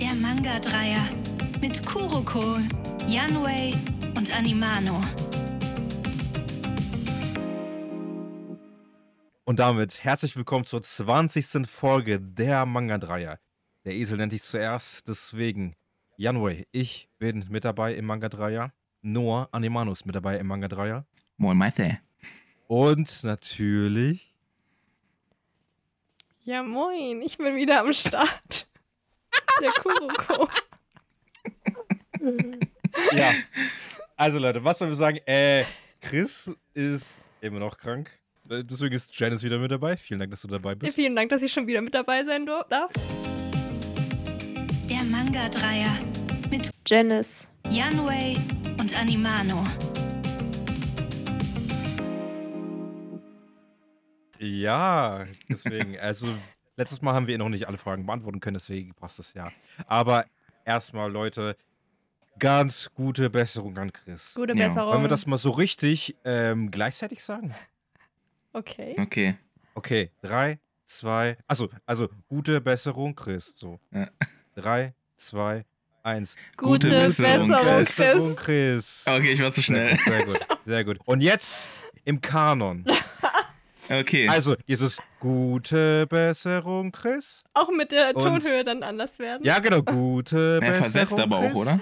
Der Manga-Dreier mit Kuroko, Yanwei und Animano. Und damit herzlich willkommen zur 20. Folge der Manga-Dreier. Der Esel nennt dich zuerst, deswegen Janwei, ich bin mit dabei im Manga-Dreier. Noah Animano ist mit dabei im Manga-Dreier. Moin, Mathe. Und natürlich Ja, moin, ich bin wieder am Start. Der Kuroko. Ja. Also Leute, was sollen wir sagen? Äh, Chris ist immer noch krank. Äh, Deswegen ist Janice wieder mit dabei. Vielen Dank, dass du dabei Ja, bist. vielen Dank, dass ich schon wieder mit dabei sein darf. Der Manga-Dreier mit Janice. Yanwei und Animano. Ja, deswegen. Also, letztes Mal haben wir noch nicht alle Fragen beantworten können, deswegen passt das ja. Aber erstmal, Leute, ganz gute Besserung an Chris. Gute Ja. Besserung. Wollen wir das mal so richtig ähm, gleichzeitig sagen? Okay. Okay. Okay, drei, zwei, also, also gute Besserung, Chris. So. Ja. Drei, zwei, eins. Gute, Gute Besserung, Besserung, Besserung, Chris. Chris. Okay, ich war zu Sehr schnell. gut, sehr gut, sehr gut. Und jetzt im Kanon. Okay. Also, dieses gute Besserung, Chris. Auch mit der Und- Tonhöhe dann anders werden. Ja, genau, gute Er Besserung. versetzt aber auch, oder?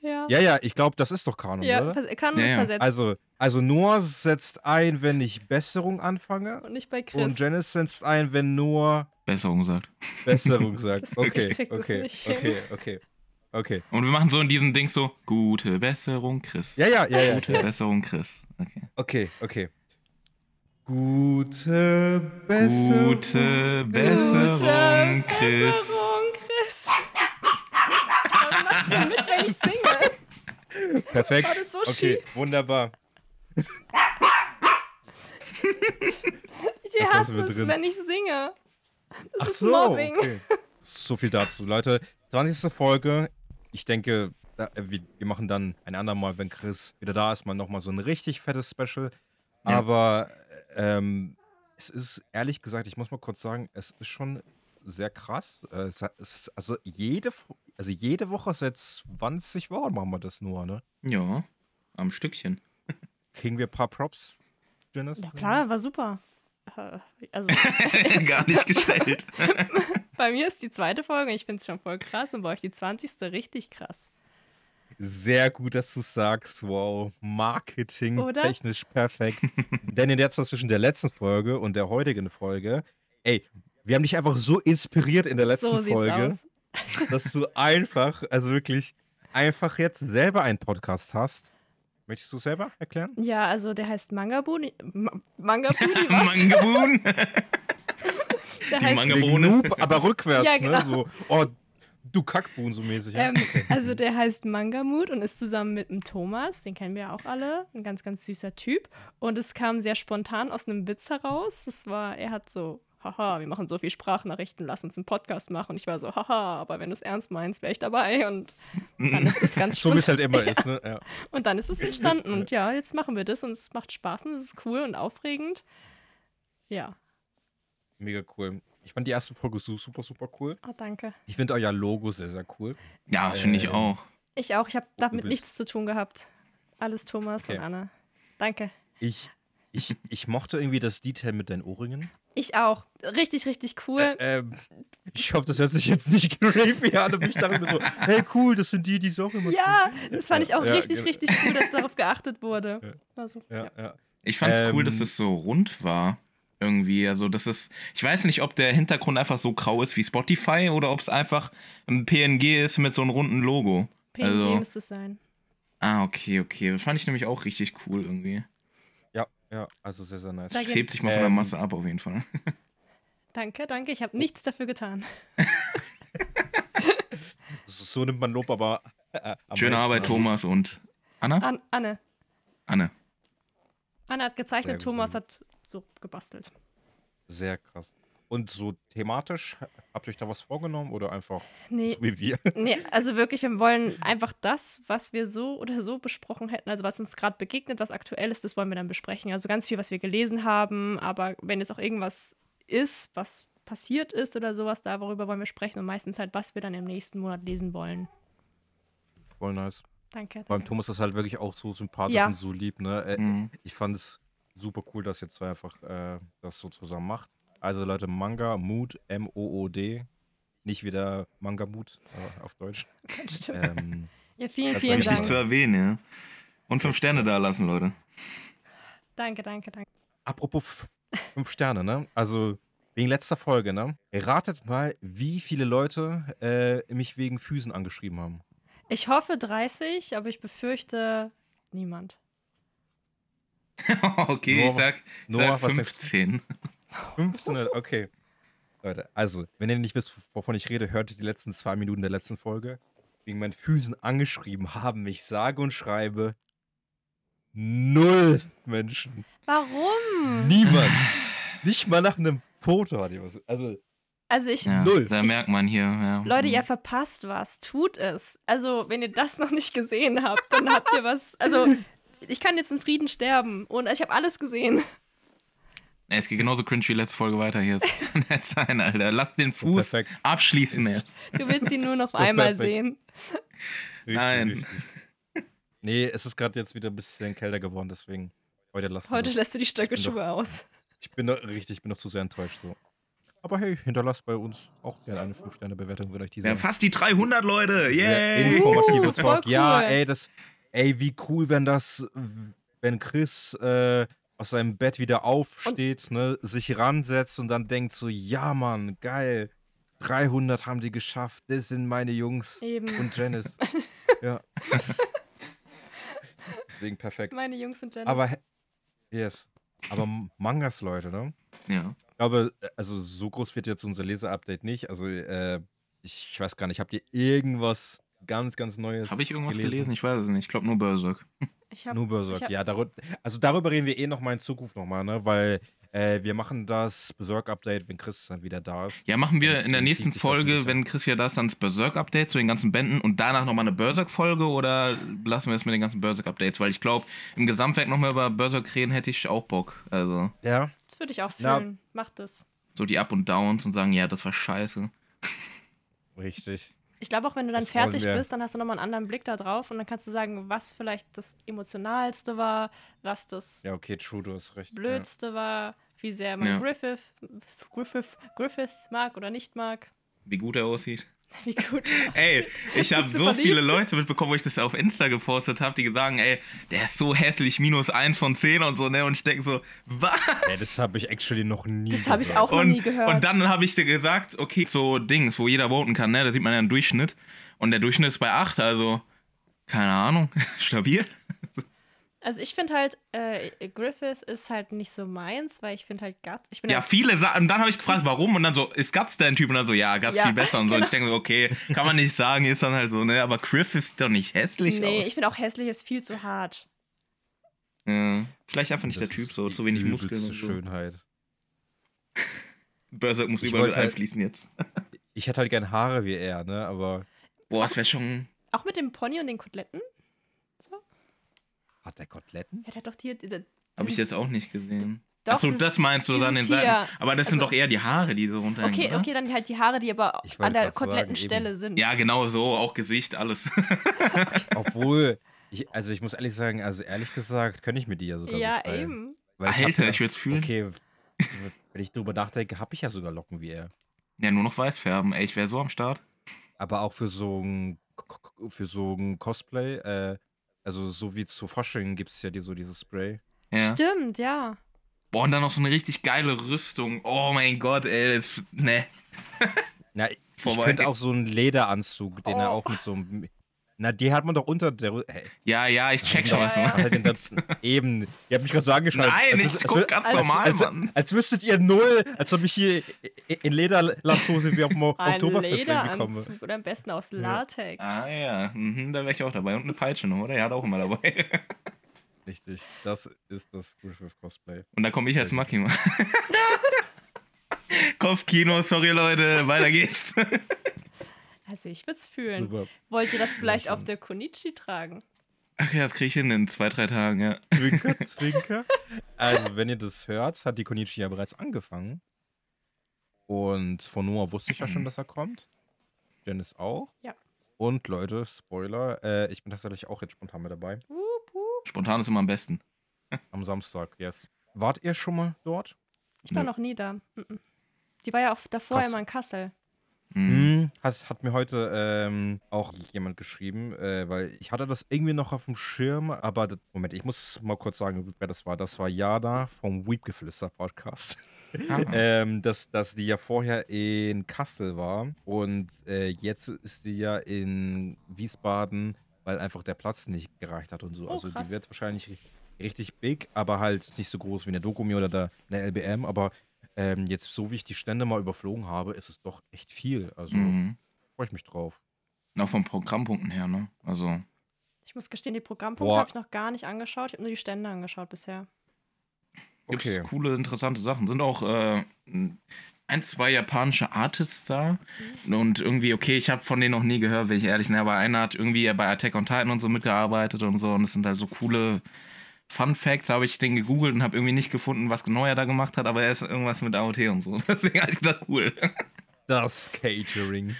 Ja. Ja, ja, ich glaube, das ist doch Kanon, Ja, oder? vers- kann Ja, uns ja. versetzen. Also, also Noah setzt ein, wenn ich Besserung anfange. und nicht bei Chris. Und Janice setzt ein, wenn Noah Besserung sagt. Besserung sagt. Das- Okay, ich krieg das okay, nicht hin. okay, okay, okay. Und wir machen so in diesem Ding so, gute Besserung, Chris. Ja, ja, ja, ja. Gute Besserung, Chris. Okay. Okay, okay. Gute Besserung. Gute Besserung, Chris. Besserung, Chris. Was macht ihr mit, wenn ich singe? Perfekt. War das so Okay, wunderbar. Ich Das hasse lassen wir es, drin. wenn ich singe. Das Ach ist so. Mobbing. Okay. So viel dazu, Leute. 20. Folge. Ich denke, da, äh, wir, wir machen dann ein andermal, wenn Chris wieder da ist, mal nochmal so ein richtig fettes Special. Ja. Ähm, es ist ehrlich gesagt, ich muss mal kurz sagen, es ist schon sehr krass. Äh, es, ist, also, jede, also jede Woche seit 20 Wochen machen wir das nur, ne? Ja, am Stückchen. Kriegen wir ein paar Props, Janice? Ja klar, war super. Äh, Also Gar nicht gestellt. bei mir ist die zweite Folge, ich finde es schon voll krass und bei euch die 20. richtig krass. Sehr gut, dass du sagst. Wow, Marketing Oder? technisch perfekt. Denn in der Zeit zwischen der letzten Folge und der heutigen Folge, ey, wir haben dich einfach so inspiriert in der letzten so Folge, dass du einfach, also wirklich, einfach jetzt selber einen Podcast hast. Möchtest du selber erklären? Ja, also der heißt Mangabuni. Ma Mangabuni, was? Mangaboon. der die heißt. Noob, aber rückwärts, Ja, genau. ne? So, oh, du Kackbuhn, so mäßig. Ja? ähm, also der heißt Mangamut und ist zusammen mit dem Thomas, den kennen wir ja auch alle, ein ganz, ganz süßer Typ. Und es kam sehr spontan aus einem Witz heraus. Das war, er hat so, haha, wir machen so viel Sprachnachrichten, lass uns einen Podcast machen. Und ich war so, haha, aber wenn du es ernst meinst, wäre ich dabei. Und dann ist das ganz so wie es halt immer ist, ne? Ja. Und dann ist es entstanden. Und ja, jetzt machen wir das und es macht Spaß und es ist cool und aufregend. Ja, Mega cool. Ich fand die erste Folge so super, super cool. oh, danke. Ich finde euer Logo sehr, sehr cool. Ja, das finde ich Ähm, auch. Ich auch, ich habe damit nichts zu tun gehabt. Alles Thomas Okay. und Anna. Danke. Ich, ich, ich mochte irgendwie das Detail mit deinen Ohrringen. Ich auch. Richtig, richtig cool. Ähm, ich hoffe, das hört sich jetzt nicht creepy an, aber ich dachte mir so, hey cool, das sind die, die so auch immer ja, das fand ich auch Ja, richtig, genau. richtig cool, dass darauf geachtet wurde. Ja. Tun. Ja, ja. Ich fand es cool, ähm, dass es so rund war. Irgendwie. Also, das ist. Ich weiß nicht, ob der Hintergrund einfach so grau ist wie Spotify oder ob es einfach ein PNG ist mit so einem runden Logo. PNG Also, müsste es sein. ah, okay, okay. Das fand ich nämlich auch richtig cool irgendwie. ja, ja, also sehr, sehr nice. Das hebt sich mal von der Ähm, Masse ab, auf jeden Fall. Danke, danke. Ich habe nichts dafür getan. So, nimmt man Lob, aber. Äh, Schöne Arbeit, an. Thomas und Anna? An Anne. Anne. Anne hat gezeichnet. Thomas hat so gebastelt. Sehr krass. Und so thematisch, habt ihr euch da was vorgenommen oder einfach Nee, so wie wir? nee, also wirklich, wir wollen einfach das, was wir so oder so besprochen hätten, also was uns gerade begegnet, was aktuell ist, das wollen wir dann besprechen. Also ganz viel, was wir gelesen haben, aber wenn jetzt auch irgendwas ist, was passiert ist oder sowas, darüber wollen wir sprechen und meistens halt, was wir dann im nächsten Monat lesen wollen. Voll nice. Danke. Beim danke. Thomas ist halt wirklich auch so sympathisch Ja. und so lieb, ne? Äh, Mhm. Ich fand es super cool, dass ihr zwei einfach äh, das so zusammen macht. Also Leute, Manga Mood, M-O-O-D. Nicht wieder Manga Mood auf Deutsch. Stimmt. Ähm, ja, vielen, das vielen war Wichtig Dank. zu erwähnen, ja. Und fünf Sterne da lassen, Leute. Danke, danke, danke. apropos fünf Sterne, ne? Also wegen letzter Folge, ne? Ratet mal, wie viele Leute äh, mich wegen Füßen angeschrieben haben. Ich hoffe 30, aber ich befürchte niemand. okay, Noah, ich sag, ich Noah, sag was denkst du? 15. 15, okay. Leute, also, wenn ihr nicht wisst, wovon ich rede, hört die letzten zwei Minuten der letzten Folge. Wegen meinen Füßen angeschrieben haben mich sage und schreibe null Menschen. Warum? Niemand. Nicht mal nach einem Foto hat jemand. Also, Also ich, Ja, Null. Da merkt man hier, ja. Leute, Mhm. ihr verpasst was. Tut es. Also, wenn ihr das noch nicht gesehen habt, dann habt ihr was. Also, ich kann jetzt in Frieden sterben. Und ich habe alles gesehen. Es geht genauso cringe wie letzte Folge weiter hier. Es kann nicht sein, Alter. Lass den Fuß perfekt. abschließen jetzt. Du willst ihn nur noch So einmal perfekt. sehen. richtig, Nein. richtig. Nee, es ist gerade jetzt wieder ein bisschen kälter geworden, deswegen heute lassen Heute das. lässt du die doch- Stöckelschuhe aus. Ich bin noch, richtig, ich bin noch zu sehr enttäuscht so. Aber hey, hinterlasst bei uns auch gerne eine 5-Sterne-Bewertung, wenn euch diese Ja, fast die 300 Leute. Yay! informative Uh, Talk. Ja, cool. ey, das, ey, wie cool, wenn das, wenn Chris äh, aus seinem Bett wieder aufsteht, ne, sich ransetzt und dann denkt so, ja, Mann, geil, 300 haben die geschafft, das sind meine Jungs Eben. und Janice. ja. Deswegen perfekt. Meine Jungs und Janice. Aber, yes, aber Mangas, Leute, ne? Ja. Ich glaube, also so groß wird jetzt unser Leser-Update nicht. Also, äh, ich, ich weiß gar nicht, habt ihr irgendwas ganz, ganz Neues? Habe ich irgendwas gelesen? Ich weiß es nicht. Ich glaube nur Berserk. ich hab, Nur Berserk. ich hab- Ja, darü also darüber reden wir eh nochmal in Zukunft nochmal, ne? Weil äh, wir machen das Berserk-Update, wenn Chris dann wieder da ist. Ja, machen wir in der nächsten Folge, wenn Chris wieder da ist, dann das Berserk-Update zu den ganzen Bänden und danach nochmal eine Berserk-Folge oder lassen wir es mit den ganzen Berserk-Updates? Weil ich glaube, im Gesamtwerk nochmal über Berserk reden hätte ich auch Bock. Also Ja. Das würde ich auch fühlen. Macht das. so die Up und Downs und sagen, ja, das war scheiße. Richtig. Ich glaube auch, wenn du dann Das fertig bist, dann hast du nochmal einen anderen Blick da drauf und dann kannst du sagen, was vielleicht das Emotionalste war, was das Ja, okay, true, du hast recht. Blödste war, wie sehr man Ja. Griffith, Griffith, Griffith mag oder nicht mag. Wie gut er aussieht. Wie gut. Ey, ich habe so verliebt? viele Leute mitbekommen, wo ich das auf Insta gepostet habe, die sagen, ey, der ist so hässlich, minus eins von zehn und so, ne? Und ich denke so, was? Ey, das habe ich actually noch nie Das habe ich auch noch Und, nie gehört. und dann habe ich dir gesagt, okay, so Dings, wo jeder voten kann, ne? Da sieht man ja einen Durchschnitt. Und der Durchschnitt ist bei 8, also, keine Ahnung, stabil. Also ich finde halt, äh, Griffith ist halt nicht so meins, weil ich finde halt Guts. Ich bin Ja, halt, viele Sachen. Und dann habe ich gefragt, warum? Und dann so, ist Guts dein Typ? Und dann so, ja, Guts Ja, viel besser und so. Und ich denke so, okay, kann man nicht sagen, ist dann halt so, ne? Aber Griff ist doch nicht hässlich nee, aus. ich finde auch hässlich ist viel zu hart. Ja, vielleicht einfach nicht Das der Typ, so zu wenig Muskeln und so. Schönheit. Berserk muss Ich überall mit halt- einfließen jetzt. Ich hätte halt gern Haare wie er, ne? Aber Boah, das wäre schon. Auch mit dem Pony und den Koteletten? Hat der Koteletten? Ja, der hat doch diese- Habe ich jetzt auch nicht gesehen. Doch, Achso, das- das meinst du an den Seiten. hier. Aber das sind Also- doch eher die Haare, die so runterhängen. Okay, oder? okay, dann halt die Haare, die aber an der sagen, Kotelettenstelle sind. Ja, genau so, auch Gesicht, alles. Obwohl, ich, also ich muss ehrlich sagen, also ehrlich gesagt, könnte ich mir die ja sogar Ja, so eben. Weil ich hab Alter, ja- ich will's fühlen. Okay, wenn ich drüber nachdenke, habe ich ja sogar Locken wie er. Ja, nur noch weiß färben. Ey, ich wäre so am Start. Aber auch für so ein, für so ein Cosplay, äh, also so wie zu Fasching gibt es ja die, so dieses Spray. Ja. Stimmt, ja. Boah, und dann noch so eine richtig geile Rüstung. Oh mein Gott, ey, das, ne. Na, ich Vorbei. könnte auch so einen Lederanzug, den er Oh. auch mit so einem. Na, die hat man doch unter der. Hey, Ja, ja, ich check schon, Ja, was du ja. meinst. eben. Ihr habt mich gerade so angeschaut. Nein, als, ich als, guck ganz als, normal, als, Mann. als, wüsstet ihr null, als ob ich hier in Lederlasshose wie auf dem Oktoberfest irgendwie komme. Lederanzug oder am besten aus Latex. Ah ja, mhm, da wäre ich auch dabei. Und eine Peitsche noch, oder? Er hat auch immer dabei. Richtig, das ist das Griffith Cosplay. Und da komme ich als Maki. Kopfkino, sorry Leute, weiter geht's. Also ich würde es fühlen. Super. Wollt ihr das vielleicht auf der Konichi tragen? Ach ja, das kriege ich hin in zwei, drei Tagen, ja. Zwinker, Zwinker. Also, wenn ihr das hört, hat die Konichi ja bereits angefangen. Und von Noah wusste ich ja schon, dass er kommt. Dennis auch. Ja. Und Leute, Spoiler, äh, ich bin tatsächlich auch jetzt spontan mit dabei. Wup, wup. Spontan ist immer am besten. Am Samstag, yes. Wart ihr schon mal dort? Ich war Nö. noch nie da. Mhm. Die war ja auch davor Krass. immer in Kassel. Mhm. Hm, hat, hat mir heute ähm, auch jemand geschrieben, äh, weil ich hatte das irgendwie noch auf dem Schirm, aber das, Moment, ich muss mal kurz sagen, wer das war. Das war Jada vom Weepgeflüster Podcast. Ah. ähm, dass, dass die ja vorher in Kassel war und äh, jetzt ist die ja in Wiesbaden, weil einfach der Platz nicht gereicht hat und so. Oh, also krass. die wird wahrscheinlich ri- richtig big, aber halt nicht so groß wie eine Dokumi oder der, eine LBM. Aber ähm, jetzt, so wie ich die Stände mal überflogen habe, ist es doch echt viel. Also Mhm. freue ich mich drauf. Auch von Programmpunkten her, ne? Also, Ich muss gestehen, die Programmpunkte habe ich noch gar nicht angeschaut. Ich habe nur die Stände angeschaut bisher. gibt's Okay. coole, interessante Sachen. Sind auch äh, ein, zwei japanische Artists da. Und irgendwie, okay, ich habe von denen noch nie gehört, wenn ich ehrlich bin, aber einer hat irgendwie bei Attack on Titan und so mitgearbeitet und so. Und es sind halt so coole Fun Facts. Habe ich den gegoogelt und habe irgendwie nicht gefunden, was genau er da gemacht hat, aber er ist irgendwas mit AOT und so. Deswegen habe ich gedacht, cool. Das Catering.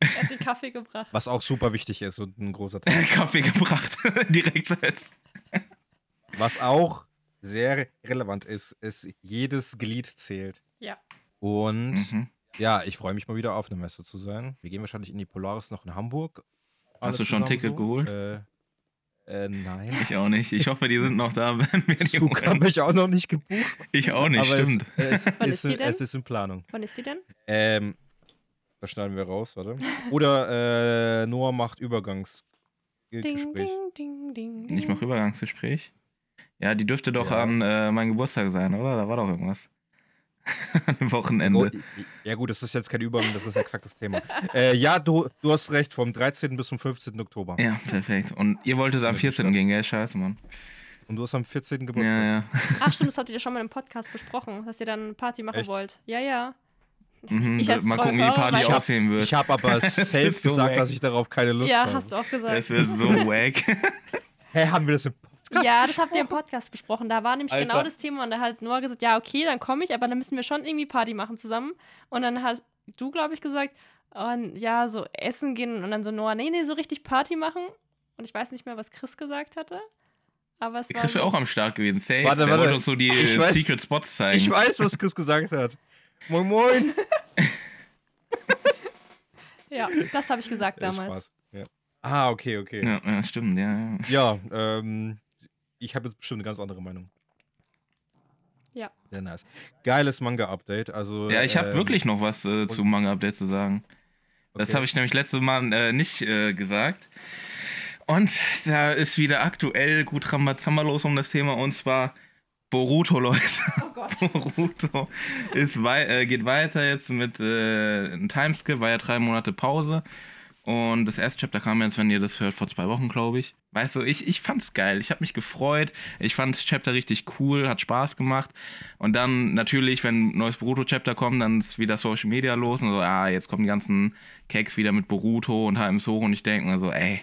Er hat den Kaffee gebracht. Was auch super wichtig ist und ein großer Teil. Kaffee gebracht. Direkt jetzt. Was auch sehr relevant ist, ist, jedes Glied zählt. Ja. Und Mhm. ja, ich freue mich mal wieder auf eine Messe zu sein. Wir gehen wahrscheinlich in die Polaris noch in Hamburg. Alle du schon ein Ticket geholt? Äh, äh, nein. Ich auch nicht. Ich hoffe, die sind noch da, wenn wir die Zug habe ich auch noch nicht gebucht. Ich auch nicht, aber stimmt. Es, es, Wann ist, ist die denn? es ist in Planung. Wann ist die denn? Ähm, das schneiden wir raus, warte. Oder äh, Noah macht Übergangsgespräch. Ding, ding, ding. Ich mache Übergangsgespräch. Ja, die dürfte doch Ja. an äh, mein Geburtstag sein, oder? Da war doch irgendwas. an dem Wochenende. Ja gut, das ist jetzt kein Übergang, das ist exakt das Thema. äh, ja, du, du hast recht, vom 13. bis zum 15. Oktober. Ja, perfekt. Und ihr wolltet am Ja, 14. bestimmt. gehen, gell? Scheiße, Mann. Und du hast am 14. Geburtstag. Ja, ja. Ach stimmt, das habt ihr ja schon mal im Podcast besprochen, dass ihr dann eine Party machen Echt? wollt. Ja, ja. Mhm, Ich mal gucken, wie die Party weiß- aussehen wird. Ich habe aber safe so gesagt, wack. dass ich darauf keine Lust ja, habe. hast du auch gesagt. Das wäre so wack. Hä, haben wir das im Ja, das habt ihr im Podcast besprochen. Da war nämlich Alter. genau das Thema und da hat Noah gesagt, ja, okay, dann komme ich, aber dann müssen wir schon irgendwie Party machen zusammen. Und dann hast du, glaube ich, gesagt, oh, ja, so essen gehen und dann so Noah, nee, nee, so richtig Party machen. Und ich weiß nicht mehr, was Chris gesagt hatte. Aber es war Chris wäre so, auch am Start gewesen. Safe. Warte, Der warte. wollte uns so die Ich äh, weiß- Secret Spots zeigen. Ich weiß, was Chris gesagt hat. Moin Moin. ja, das habe ich gesagt Ja, damals. Spaß. Ja. Ah, okay, okay. Ja, Ja, ja, stimmt, ja. ja. ähm, ich habe jetzt bestimmt eine ganz andere Meinung. Ja. Sehr nice. Geiles Manga-Update. Also, Ja, ich habe ähm, wirklich noch was äh, zu Manga Update zu sagen. Das okay. habe ich nämlich letztes Mal äh, nicht äh, gesagt. Und da ist wieder aktuell gut Rambazamba los um das Thema und zwar Boruto, Leute. Oh Gott. Boruto ist wei äh, geht weiter jetzt mit äh, einem Timeskip, war ja drei Monate Pause. Und das erste Chapter kam jetzt, wenn ihr das hört, vor zwei Wochen, glaube ich. Weißt du, ich, ich fand's geil. Ich habe mich gefreut. Ich fand das Chapter richtig cool, hat Spaß gemacht. Und dann natürlich, wenn ein neues Boruto-Chapter kommt, dann ist wieder Social Media los und so, ah, jetzt kommen die ganzen Cakes wieder mit Boruto und HM so und ich denke mir so, ey,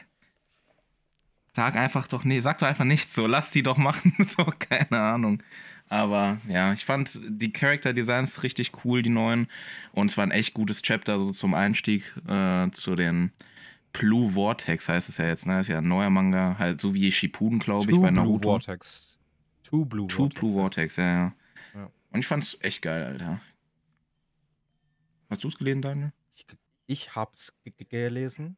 sag einfach doch, nee, sag doch einfach nichts so, lass die doch machen, so, keine Ahnung. Aber ja, ich fand die Character Designs richtig cool, die neuen. Und es war ein echt gutes Chapter, so zum Einstieg äh, zu den Blue Vortex heißt es ja jetzt, ne? Ist ja ein neuer Manga, halt so wie Shippuden, glaube ich, bei Blue Naruto. Vortex. Two Blue Two Vortex. Blue Vortex, ja, ja. Ja. Und ich fand's echt geil, Alter. Hast du's gelesen, Daniel? Ich hab's ge- ge- gelesen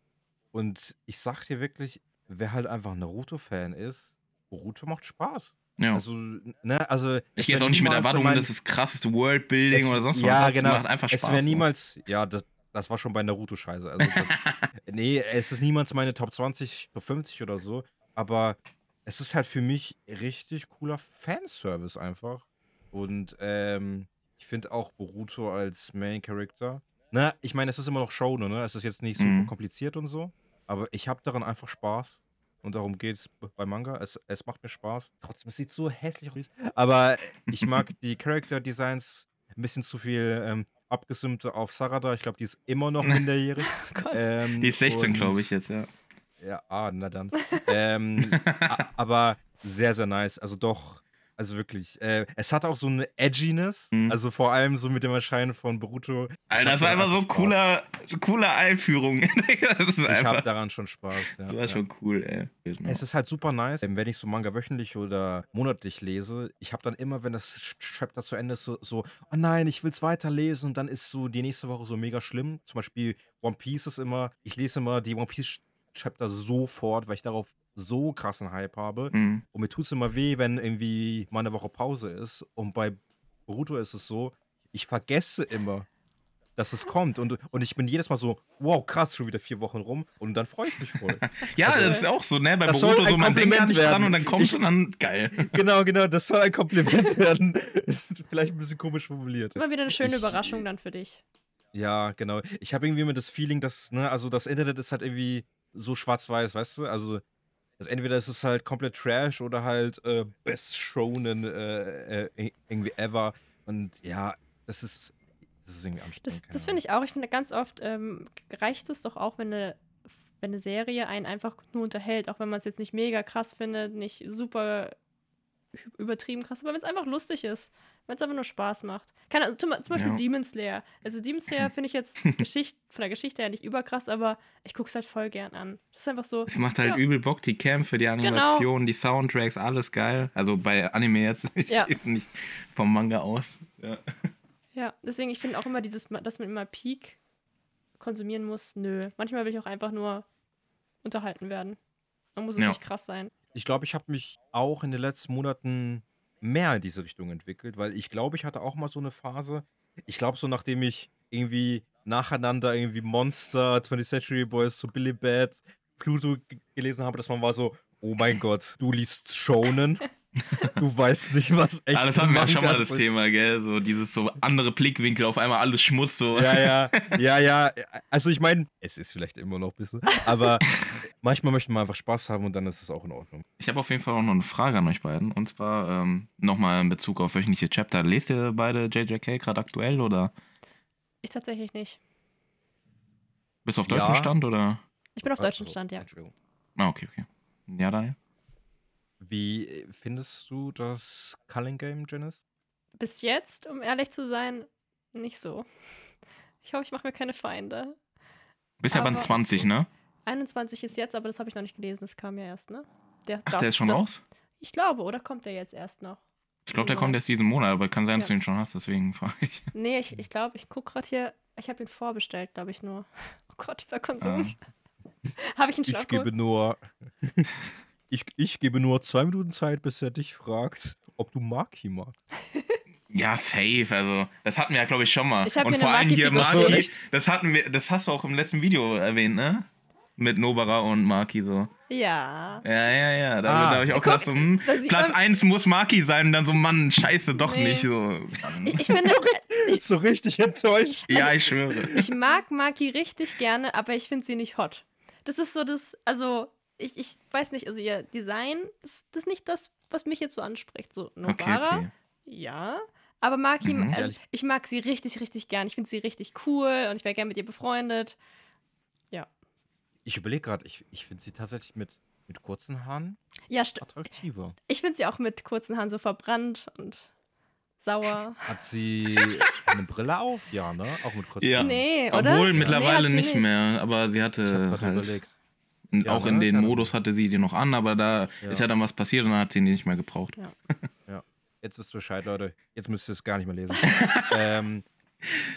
und ich sag dir wirklich, wer halt einfach Naruto-Fan ist, Naruto macht Spaß. Ja. Also, ne, also. ich es gehe jetzt auch nicht mit so Erwartungen, mein- das ist krasseste Worldbuilding es- oder sonst ja, was. genau. Es macht einfach Es Spaß. wäre so. niemals, ja, das, das war schon bei Naruto scheiße. Also, das, nee, es ist niemals meine Top 20, Top 50 oder so, aber es ist halt für mich richtig cooler Fanservice einfach. Und ähm, ich finde auch Boruto als Main Character. Na, ich meine, es ist immer noch Shonen, ne? Es ist jetzt nicht super Mhm. kompliziert und so, aber ich habe daran einfach Spaß. Und darum geht's b- bei Manga. Es, es macht mir Spaß. Trotzdem, es sieht so hässlich aus. Aber ich mag die Character Designs ein bisschen zu viel ähm, abgesimmte auf Sarada. Ich glaube, die ist immer noch minderjährig. Oh ähm, Die ist 16, und- glaube ich, jetzt, ja. Ja, ah, na dann. ähm, aber sehr, sehr nice. Also doch, Also wirklich, äh, es hat auch so eine Edginess, Mhm. also vor allem so mit dem Erscheinen von Boruto. Ich Alter, das war einfach so Spaß. cooler, cooler Einführung. Ich habe daran schon Spaß. Ja, das war ja. schon cool, ey. Es ist halt super nice, ähm, wenn ich so Manga wöchentlich oder monatlich lese. Ich habe dann immer, wenn das Ch- Chapter zu Ende ist, so, so, oh nein, ich will's weiterlesen und dann ist so die nächste Woche so mega schlimm. Zum Beispiel One Piece ist immer, ich lese immer die One Piece Chapter sofort, weil ich darauf so krassen Hype habe. Mhm. Und mir tut es immer weh, wenn irgendwie mal eine Woche Pause ist. Und bei Boruto ist es so, ich vergesse immer, dass es kommt. Und, und ich bin jedes Mal so, wow, krass, schon wieder vier Wochen rum. Und dann freue ich mich voll. Ja, Also, das ist auch so, ne? Bei das soll Boruto ein so, man denkt gar nicht dran werden. und dann kommt's Ich- und dann geil. genau, genau, das soll ein Kompliment werden. ist vielleicht ein bisschen komisch formuliert. Immer wieder eine schöne Ich- Überraschung dann für dich. Ja, genau. Ich habe irgendwie immer das Feeling, dass, ne, also das Internet ist halt irgendwie so schwarz-weiß, weißt du? Also, also entweder ist es halt komplett Trash oder halt äh, Best Shonen äh, äh, irgendwie ever. Und ja, das ist, das ist irgendwie anstrengend. Das, das finde ich auch. Ich finde ganz oft ähm, reicht es doch auch, wenn eine, wenn eine Serie einen einfach nur unterhält, auch wenn man es jetzt nicht mega krass findet, nicht super übertrieben krass, aber wenn es einfach lustig ist, wenn es einfach nur Spaß macht. Keine, Ahnung, zum, zum Beispiel Ja. Demon Slayer. Also Demon Slayer finde ich jetzt Geschicht, von der Geschichte her nicht überkrass, aber ich gucke es halt voll gern an. Das ist einfach so. Es macht halt Ja. übel Bock, die Kämpfe, die Animationen, die Soundtracks, alles geil. Also bei Anime jetzt, ich Ja. gehe nicht vom Manga aus. Ja. Ja, deswegen, ich finde auch immer dieses, dass man immer Peak konsumieren muss, nö. Manchmal will ich auch einfach nur unterhalten werden. Dann muss es Ja. nicht krass sein. Ich glaube, ich habe mich auch in den letzten Monaten mehr in diese Richtung entwickelt, weil ich glaube, ich hatte auch mal so eine Phase. Ich glaube, so nachdem ich irgendwie nacheinander irgendwie Monster, 20th Century Boys, so Billy Bat, Pluto gelesen habe, dass man war so, oh mein Gott, du liest Shonen. du weißt nicht, was echt Aber das hatten wir ja schon mal das. Thema, gell? So dieses so andere Blickwinkel, auf einmal alles Schmutz, so. Ja, ja, ja, ja. Also ich meine, es ist vielleicht immer noch ein bisschen, aber manchmal möchte man einfach Spaß haben und dann ist es auch in Ordnung. Ich habe auf jeden Fall auch noch eine Frage an euch beiden. Und zwar ähm, nochmal in Bezug auf wöchentliche Chapter. Lest ihr beide JJK gerade aktuell oder Ich tatsächlich nicht. bist du auf Ja. deutschem Stand oder? Ich bin auf deutschem Also, Stand, ja. Entschuldigung. Ah, okay, okay. Ja, Daniel? Wie findest du das Culling Game, Janice? Bis jetzt, um ehrlich zu sein, nicht so. Ich hoffe, ich mache mir keine Feinde. Bist ja Band Aber- 20, ne? 21 ist jetzt, aber das habe ich noch nicht gelesen. Das kam ja erst, ne? Der, Ach, das- der ist schon das, raus? Ich glaube, oder kommt der jetzt erst noch? Ich glaube, der kommt erst diesen Monat, aber kann sein, dass Ja. du ihn schon hast, deswegen frage ich. Nee, ich glaube, ich, glaub, ich gucke gerade hier. Ich habe ihn vorbestellt, glaube ich nur. Oh Gott, dieser Konsum. Habe ich ihn schon Ich gebe nur. ich, ich gebe nur zwei Minuten Zeit, bis er dich fragt, ob du Maki magst. Ja, safe. Also, das hatten wir ja, glaube ich, schon mal. Ich hab Und mir vor eine allem hier Maki, das hatten wir, das hast du auch im letzten Video erwähnt, ne? Mit Nobara und Maki so. Ja. Ja, ja, ja. Da, Ah. da habe ich auch Guck, gedacht, so, hm, Platz man- 1 muss Maki sein und dann so, Mann, scheiße, doch Nee. nicht. So. Ich, ich finde, ich, so richtig enttäuscht. Ja, ich schwöre. ich mag Maki richtig gerne, aber ich finde sie nicht hot. Das ist so das, also, ich, ich weiß nicht, also ihr Design, das, das ist nicht das, was mich jetzt so anspricht. So, Okay, Novara, okay. ja. Aber Maki, Mhm. also, ich mag sie richtig, richtig gern. Ich finde sie richtig cool und ich wäre gerne mit ihr befreundet. Ja. Ich überlege gerade, ich, ich finde sie tatsächlich mit, mit kurzen Haaren Ja, attraktiver. ich finde sie auch mit kurzen Haaren so verbrannt und sauer. Hat sie eine Brille auf? Ja, ne? Auch mit kurzen Ja. Nee, oder? Obwohl Nee, mittlerweile hat sie nicht, mehr, aber sie hatte gerade halt, überlegt. Ja, auch ne? in den Ja. Modus hatte sie die noch an, aber da Ja. ist ja dann was passiert und dann hat sie die nicht mehr gebraucht. Jetzt wisst ihr Bescheid, Leute. Jetzt müsst ihr es gar nicht mehr lesen. ähm,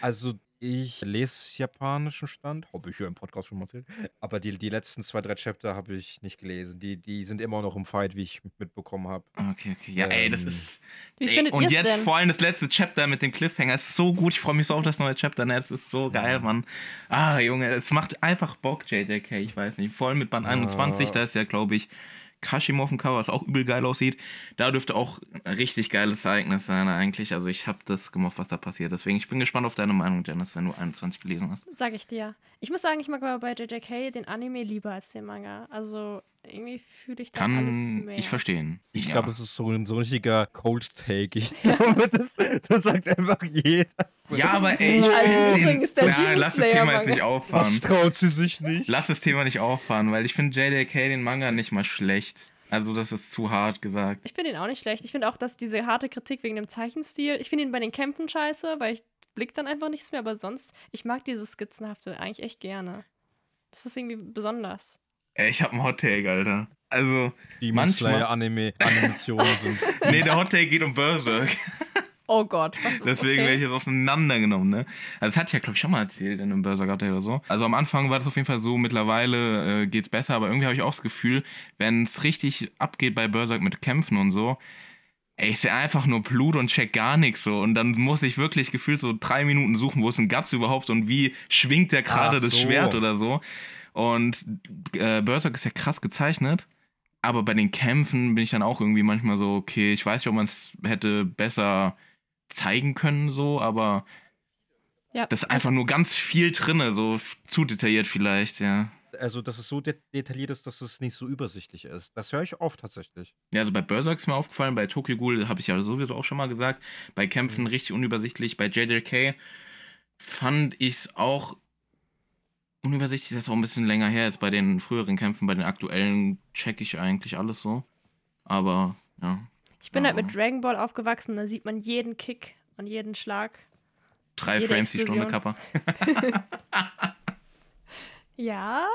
also, ich lese japanischen Stand. Habe ich ja im Podcast schon mal erzählt. Aber die, die letzten zwei, drei Chapter habe ich nicht gelesen. Die, die sind immer noch im Fight, wie ich mitbekommen habe. Okay, okay. Ja, ey, das Ähm, ist. Wie ey, findet und jetzt denn? vor allem das letzte Chapter mit dem Cliffhanger ist so gut. Ich freue mich so auf das neue Chapter. Ne? Es ist so geil, Mann. Ah, Junge, es macht einfach Bock, JJK. Ich weiß nicht. Vor allem mit Band 21, da ist ja, glaube ich, Kashimo auf dem Cover, was auch übel geil aussieht. Da dürfte auch ein richtig geiles Ereignis sein, eigentlich. Also, ich habe das gemocht, was da passiert. Deswegen, ich bin gespannt auf deine Meinung, Janice, wenn du 21 gelesen hast. Sag ich dir. Ich muss sagen, ich mag aber bei JJK den Anime lieber als den Manga. Also irgendwie fühle ich da alles Kann mehr. ich verstehen. Ich Ja. glaube, das ist so ein, so ein richtiger Cold Take. Ich glaube, das, das sagt einfach jeder. Ja, aber ey, ich Also übrigens der ja, lass das Thema jetzt nicht auffahren. Was traut sie sich nicht? Lass das Thema nicht auffahren, weil ich finde JDK den Manga nicht mal schlecht. Also das ist zu hart gesagt. Ich finde ihn auch nicht schlecht. Ich finde auch, dass diese harte Kritik wegen dem Zeichenstil, ich finde ihn bei den Kämpfen scheiße, weil ich blick dann einfach nichts mehr, aber sonst, ich mag dieses Skizzenhafte eigentlich echt gerne. Das ist irgendwie besonders. Ey, ich hab einen Hot Take, Alter. Also, Die manchmal. Slayer Anime Animationen sind. Nee, der Hot Take geht um Berserk. Oh Gott. Was, Deswegen okay. werde ich jetzt auseinandergenommen, ne? Also das hatte ich ja, glaube ich, schon mal erzählt in einem Berserk Update oder so. Also am Anfang war das auf jeden Fall so, mittlerweile äh, geht's besser, aber irgendwie habe ich auch das Gefühl, wenn es richtig abgeht bei Berserk mit Kämpfen und so, ey, ich sehe einfach nur Blut und check gar nichts so. Und dann muss ich wirklich gefühlt so drei Minuten suchen, wo ist ein Guts überhaupt und wie schwingt der gerade Ach das so. Schwert oder so. Und äh, Berserk ist ja krass gezeichnet. Aber bei den Kämpfen bin ich dann auch irgendwie manchmal so, okay, ich weiß nicht, ob man es hätte besser zeigen können, so, aber Ja, das ist einfach nur ganz viel drinne, so zu detailliert vielleicht, ja. Also, dass es so de detailliert ist, dass es nicht so übersichtlich ist. Das höre ich oft tatsächlich. Ja, also bei Berserk ist mir aufgefallen, bei Tokyo Ghoul habe ich ja sowieso auch schon mal gesagt, bei Kämpfen richtig unübersichtlich, bei JJK fand ich es auch unübersichtlich, das ist auch ein bisschen länger her als bei den früheren Kämpfen, bei den aktuellen check ich eigentlich alles so, aber ja, ich bin halt Ja. mit Dragon Ball aufgewachsen, da sieht man jeden Kick und jeden Schlag. drei Jede Frames die Stunde, Explosion. Kappa. Ja,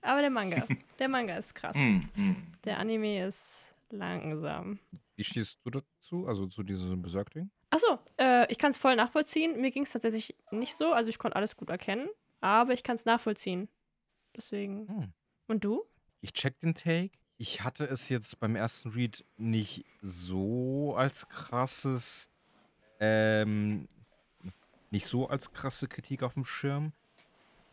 aber der Manga. Der Manga ist krass. Mm, mm. Der Anime ist langsam. Wie stehst du dazu? Also zu diesem Berserk-Ding? Achso, äh, ich kann es voll nachvollziehen. Mir ging es tatsächlich nicht so. Also ich konnte alles gut erkennen, aber ich kann es nachvollziehen. Deswegen. Hm. Und du? Ich check den Take. Ich hatte es jetzt beim ersten Read nicht so als krasses, ähm, nicht so als krasse Kritik auf dem Schirm.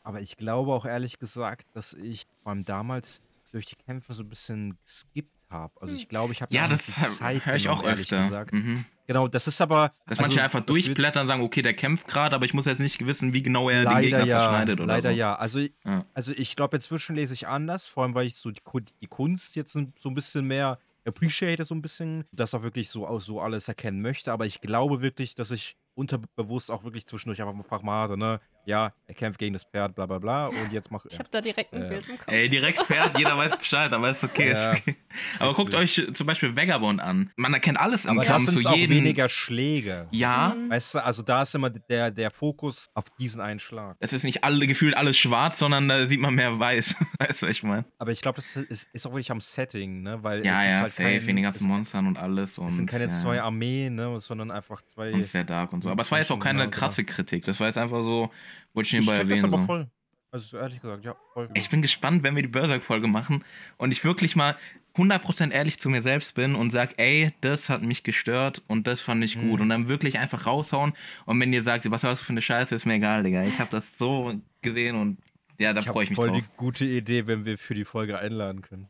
Aber ich glaube auch ehrlich gesagt, dass ich beim damals durch die Kämpfe so ein bisschen geskippt habe. Also ich glaube, ich habe Ja, das die Zeit höre ich auch genommen, ehrlich öfter. gesagt. Mhm. Genau, das ist aber. Dass also, manche einfach durchblättern und sagen, okay, der kämpft gerade, aber ich muss jetzt nicht wissen, wie genau er den Gegner ja, zerschneidet oder leider so. ja. Also, Ja. also ich glaube, inzwischen lese ich anders, vor allem weil ich so die, Ku- die Kunst jetzt so ein bisschen mehr appreciate, so ein bisschen, das auch wirklich so aus so alles erkennen möchte. Aber ich glaube wirklich, dass ich unterbewusst auch wirklich zwischendurch einfach mal so, ne, ja, er kämpft gegen das Pferd, bla bla bla, und jetzt mach Ich habe da direkt ein Äh, Bild im Kopf. Ey, direkt Pferd, jeder weiß Bescheid, aber ist okay, Ja. ist okay. Aber guckt euch zum Beispiel Vagabond an. Man erkennt alles im Aber Kampf, sind es so auch jeden. weniger Schläge. Ja, Weißt du, also da ist immer der, der Fokus auf diesen einen Schlag. es ist nicht alle gefühlt alles schwarz, sondern da sieht man mehr weiß. weißt du, was ich meine? Aber ich glaube, das ist, ist auch wirklich am Setting, ne? Weil Ja, es ist ja, halt safe, kein, wegen den ganzen Monstern und alles. Und, es sind keine ja, zwei Armeen, ne? Sondern einfach zwei. Und sehr dark und so. Aber es war jetzt auch keine Genau, krasse Kritik. Das war jetzt einfach so, wollte ich Ich nebenbei das erwähnen. aber So. voll. Also ehrlich gesagt, ja, voll. Ich bin gespannt, wenn wir die Berserk-Folge machen und ich wirklich mal 100% ehrlich zu mir selbst bin und sag, ey, das hat mich gestört und das fand ich Mhm. gut. Und dann wirklich einfach raushauen. Und wenn ihr sagt, was hast du für eine Scheiße, ist mir egal, Digga. Ich habe das so gesehen und ja, da ich freue ich mich voll drauf. die gute Idee, wenn wir für die Folge einladen können.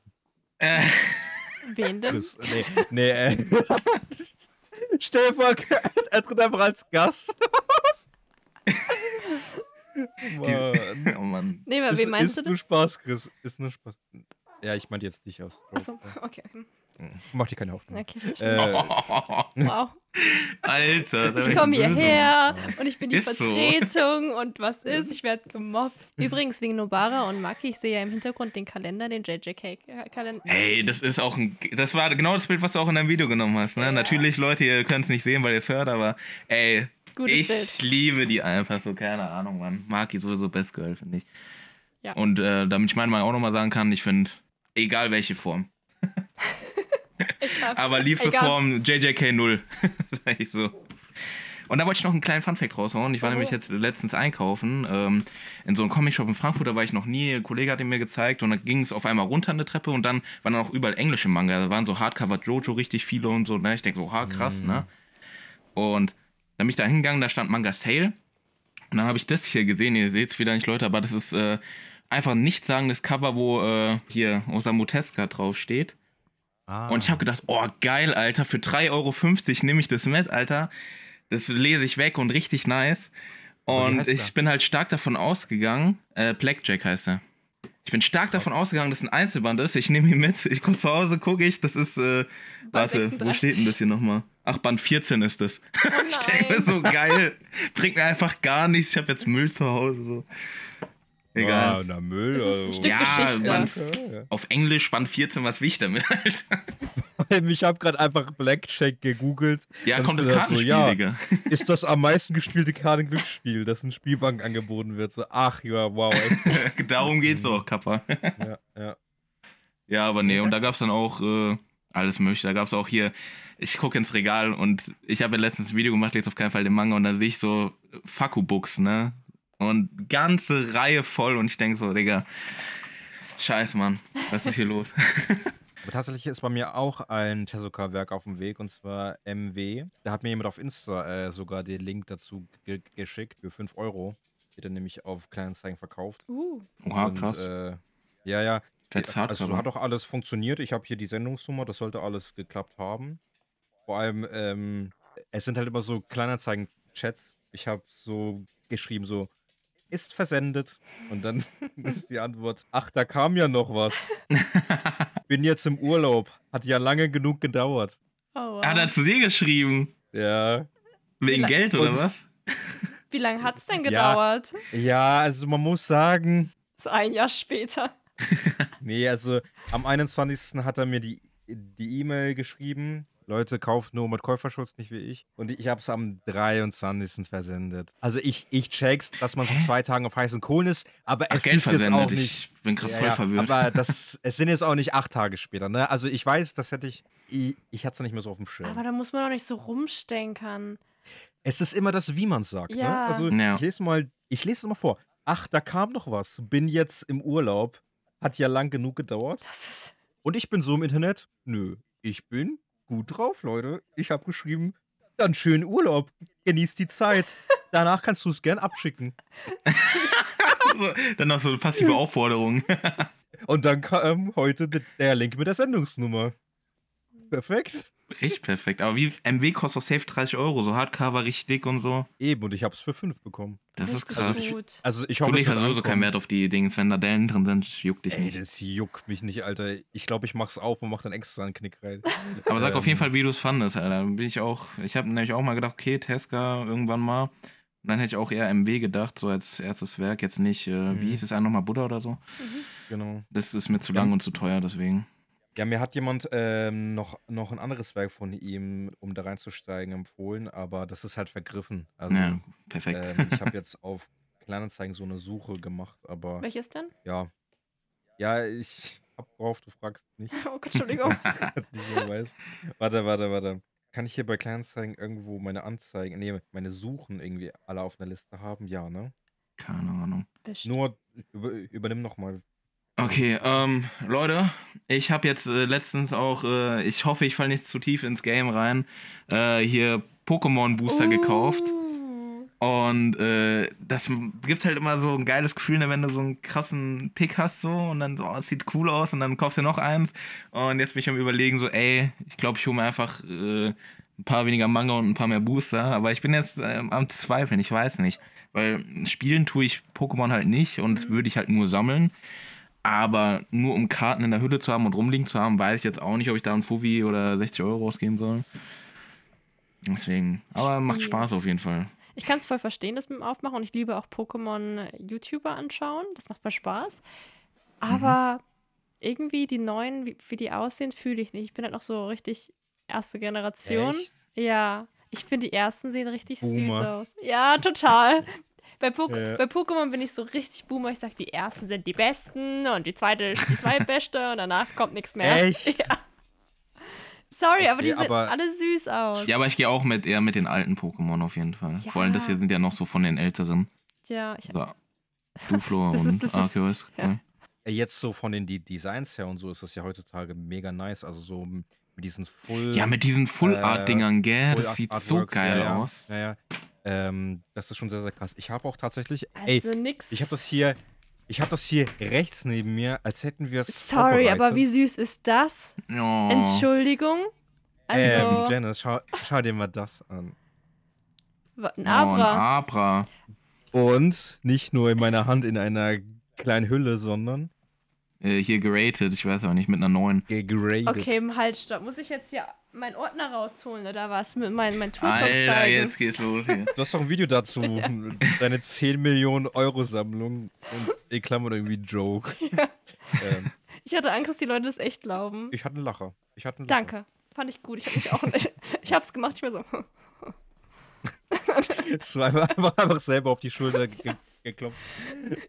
Äh, Wen denn? Chris, nee, nee, äh. Stell dir vor, er tritt einfach als Gast. Mann. oh Mann. Nee, aber Ist, wen meinst ist du nur denn? Spaß, Chris. Ist nur Spaß. Ja, ich meinte jetzt dich aus. Achso, okay. hm. Mach dir keine Hoffnung. Okay, ist Äh, wow. Alter, Ich komme böse. hierher und ich bin die Ist so. Vertretung und was ist, ich werde gemobbt. Übrigens wegen Nobara und Maki, ich sehe ja im Hintergrund den Kalender, den JJK-Kalender. Ey, das ist auch ein. Das war genau das Bild, was du auch in deinem Video genommen hast, ne? Natürlich, Leute, ihr könnt es nicht sehen, weil ihr es hört, aber ey, Gutes ich Bild. liebe die einfach so, keine Ahnung, Mann. Maki sowieso Best Girl, finde ich. Ja. Und äh, damit ich meine Meinung auch nochmal sagen kann, ich finde, egal welche Form. Aber liebste Egal. Form JJK 0. Sag ich so. Und da wollte ich noch einen kleinen Funfact raushauen. Ich war Oh. nämlich jetzt letztens einkaufen ähm, in so einem Comicshop in Frankfurt, da war ich noch nie. Ein Kollege hat ihn mir gezeigt und dann ging es auf einmal runter eine Treppe und dann waren dann auch überall englische Manga. Da waren so Hardcover Jojo richtig viele und so. Ne? Ich denke so, ha, krass, ne? Und dann bin ich da hingegangen, da stand Manga Sale. Und dann habe ich das hier gesehen. Ihr seht es wieder nicht, Leute, aber das ist äh, einfach ein nichtssagendes Cover, wo äh, hier Osamu Tezuka draufsteht. ah, Und ich habe gedacht, oh geil, Alter, für 3,50 Euro nehme ich das mit, Alter. Das lese ich weg und richtig nice. Und ich bin halt stark davon ausgegangen, äh, Blackjack heißt er. Ich bin stark davon ausgegangen, dass es ein Einzelband ist. Ich nehme ihn mit. Ich komme zu Hause, gucke ich. Das ist, äh, warte, wo 36. steht denn das hier nochmal? Ach, Band 14 ist das. ich denke mir so geil. Bringt mir einfach gar nichts. Ich habe jetzt Müll zu Hause. So. Egal. Ah, na Müll. Das ist ein also. Stück Ja, ja. Auf Englisch Band 14, was will ich damit, Alter? Ich habe gerade einfach Blackjack gegoogelt. Ja, kommt das Kartenspiel, so, ja. Digga. Ist das am meisten gespielte Kartenglücksspiel, das in Spielbank angeboten wird? So, ach ja, wow. Darum geht's doch, Kappa. ja, ja. Ja, aber nee, und da gab's dann auch äh, alles mögliche. Da gab's auch hier, ich gucke ins Regal und ich habe ja letztens ein Video gemacht, jetzt auf keinen Fall den Manga, und da sehe ich so Faku-Books, ne? Und ganze Reihe voll und ich denke so, Digga, scheiß Mann, was ist hier los? Aber tatsächlich ist bei mir auch ein Tezuka-Werk auf dem Weg und zwar MW. Da hat mir jemand auf Insta äh, sogar den Link dazu ge geschickt für 5 Euro. Wird dann nämlich auf Kleinanzeigen verkauft. Uh, Oha, Und, krass. Äh, ja, ja. Fettes Also Hardcover. hat auch alles funktioniert. Ich habe hier die Sendungsnummer, das sollte alles geklappt haben. Vor allem, ähm, es sind halt immer so Kleinanzeigen-Chats. Ich habe so geschrieben, so, ist versendet. Und dann ist die Antwort, ach, da kam ja noch was. Bin jetzt im Urlaub. Hat ja lange genug gedauert. oh wow. Er hat er zu dir geschrieben. Ja. Wegen Geld oder was? Wie lange hat es denn Ja. gedauert? Ja, also man muss sagen, So ein Jahr später. Nee, also am 21. hat er mir die die E-Mail geschrieben. Leute, kauft nur mit Käuferschutz, nicht wie ich. Und ich habe es am 23. versendet. Also ich, ich check's, dass man so zwei Tage auf heißen Kohlen ist, aber Ach, es Geld ist jetzt auch nicht. Ich bin gerade Ja, voll ja, verwirrt. Aber das, es sind jetzt auch nicht acht Tage später, ne? Also ich weiß, das hätte ich. Ich, ich hatte es nicht mehr so auf dem Schirm. Aber da muss man doch nicht so rumstenkern. es ist immer das, wie man es sagt. Ja. Ne? Also Ja. ich lese mal, ich lese mal vor. Ach, da kam noch was. Bin jetzt im Urlaub. Hat ja lang genug gedauert. Das ist. Und ich bin so im Internet. Nö, ich bin gut drauf, Leute. Ich habe geschrieben, dann schönen Urlaub. Genießt die Zeit. Danach kannst du es gern abschicken. so, dann noch so eine passive Aufforderung. Und dann kam heute de- der Link mit der Sendungsnummer. Perfekt. Richtig perfekt. Aber wie MW kostet doch safe 30 Euro, so Hardcover richtig dick und so. Eben, und ich habe es für fünf bekommen. Das ist richtig krass. gut. Also ich Du hoffe, es legst ja sowieso keinen Wert auf die Dings, wenn da Dellen drin sind, juckt dich Ey, nicht. das juckt mich nicht, Alter. Ich glaube, ich mach's auf und mach dann extra einen Knick rein. Aber sag auf jeden ähm, Fall, wie du es fandest, Alter. Bin ich auch, ich habe nämlich auch mal gedacht, okay, Tesca irgendwann mal. Und dann hätte ich auch eher MW gedacht, so als erstes Werk, jetzt nicht, äh, wie Mhm. hieß es nochmal, Buddha oder so. Genau. Das ist mir zu Ja. lang und zu teuer, deswegen. Ja, mir hat jemand ähm, noch, noch ein anderes Werk von ihm, um da reinzusteigen, empfohlen, aber das ist halt vergriffen. Also ja, perfekt. ähm, ich habe jetzt auf Kleinanzeigen so eine Suche gemacht, aber Welches denn? ja. Ja, ich hab drauf, du fragst nicht. Oh Gott, Entschuldigung. nicht mehr weiß. Warte, warte, warte. Kann ich hier bei Kleinanzeigen irgendwo meine Anzeigen, nee, meine Suchen irgendwie alle auf einer Liste haben? Ja, ne? Keine Ahnung. Bestimmt. Nur über, übernimm nochmal. Okay, ähm, Leute, ich habe jetzt äh, letztens auch, äh, ich hoffe, ich falle nicht zu tief ins Game rein, äh, hier Pokémon Booster gekauft. Uh. Und äh, das gibt halt immer so ein geiles Gefühl, ne, wenn du so einen krassen Pick hast so und dann so, oh, es sieht cool aus und dann kaufst du noch eins. Und jetzt bin ich am überlegen, so, ey, ich glaube, ich hole mir einfach äh, ein paar weniger Manga und ein paar mehr Booster. Aber ich bin jetzt äh, am Zweifeln, ich weiß nicht. Weil spielen tue ich Pokémon halt nicht und das würde ich halt nur sammeln. Aber nur um Karten in der Hülle zu haben und rumliegen zu haben, weiß ich jetzt auch nicht, ob ich da einen Fuvi oder 60 Euro ausgeben soll. Deswegen. Aber macht. Spaß auf jeden Fall. Ich kann es voll verstehen, das mit dem Aufmachen und ich liebe auch Pokémon-YouTuber anschauen. Das macht voll Spaß. Aber irgendwie die neuen, wie, wie die aussehen, fühle ich nicht. Ich bin halt noch so richtig erste Generation. Echt? Ja. Ich finde, die ersten sehen richtig süß Boomer. aus. Ja, total. Bei, Pok Ja. bei Pokémon bin ich so richtig Boomer. Ich sag, die ersten sind die besten und die zweite ist die zweitbeste und danach kommt nichts mehr. Echt? Ja. Sorry, aber Okay, die sehen aber- alle süß aus. Ja, aber ich gehe auch mit eher mit den alten Pokémon auf jeden Fall. Ja. Vor allem das hier sind ja noch so von den älteren. Ja, ich So. Duflo Das und ist- das ist- Arceus. ja. Jetzt so von den De- Designs her und so ist das ja heutzutage mega nice. Also so mit diesen Full. Ja, mit diesen Full-Art-Dingern, gell? Full Das Art- sieht so geil ja, ja. aus. Ja, ja. Ähm, das ist schon sehr, sehr krass. Ich habe auch tatsächlich. ey, Also nix. ich habe das hier. Ich habe das hier rechts neben mir, als hätten wir es. Sorry, aber wie süß ist das? Oh. Entschuldigung. Also, Ähm, Janice, schau, schau dir mal das an. wa- ein Oh, ein Abra. Abra. Und nicht nur in meiner Hand in einer kleinen Hülle, sondern äh, hier geratet, ich weiß aber nicht, mit einer 9. Gegradet. Okay, halt, stopp. Muss ich jetzt hier meinen Ordner rausholen oder was? Mit meinem mein Tooltop Alter, zeigen? jetzt geht's los hier. Du hast doch ein Video dazu. Deine 10 Millionen Euro Sammlung und in Klammern irgendwie Joke. Ähm, Ich hatte Angst, dass die Leute das echt glauben. ich hatte einen Lacher. Ich hatte einen Lacher. Danke. Fand ich gut. Ich habe mich auch. Ich, ich hab's gemacht. Ich war so. Es war einfach, einfach selber auf die Schulter ge geklopft.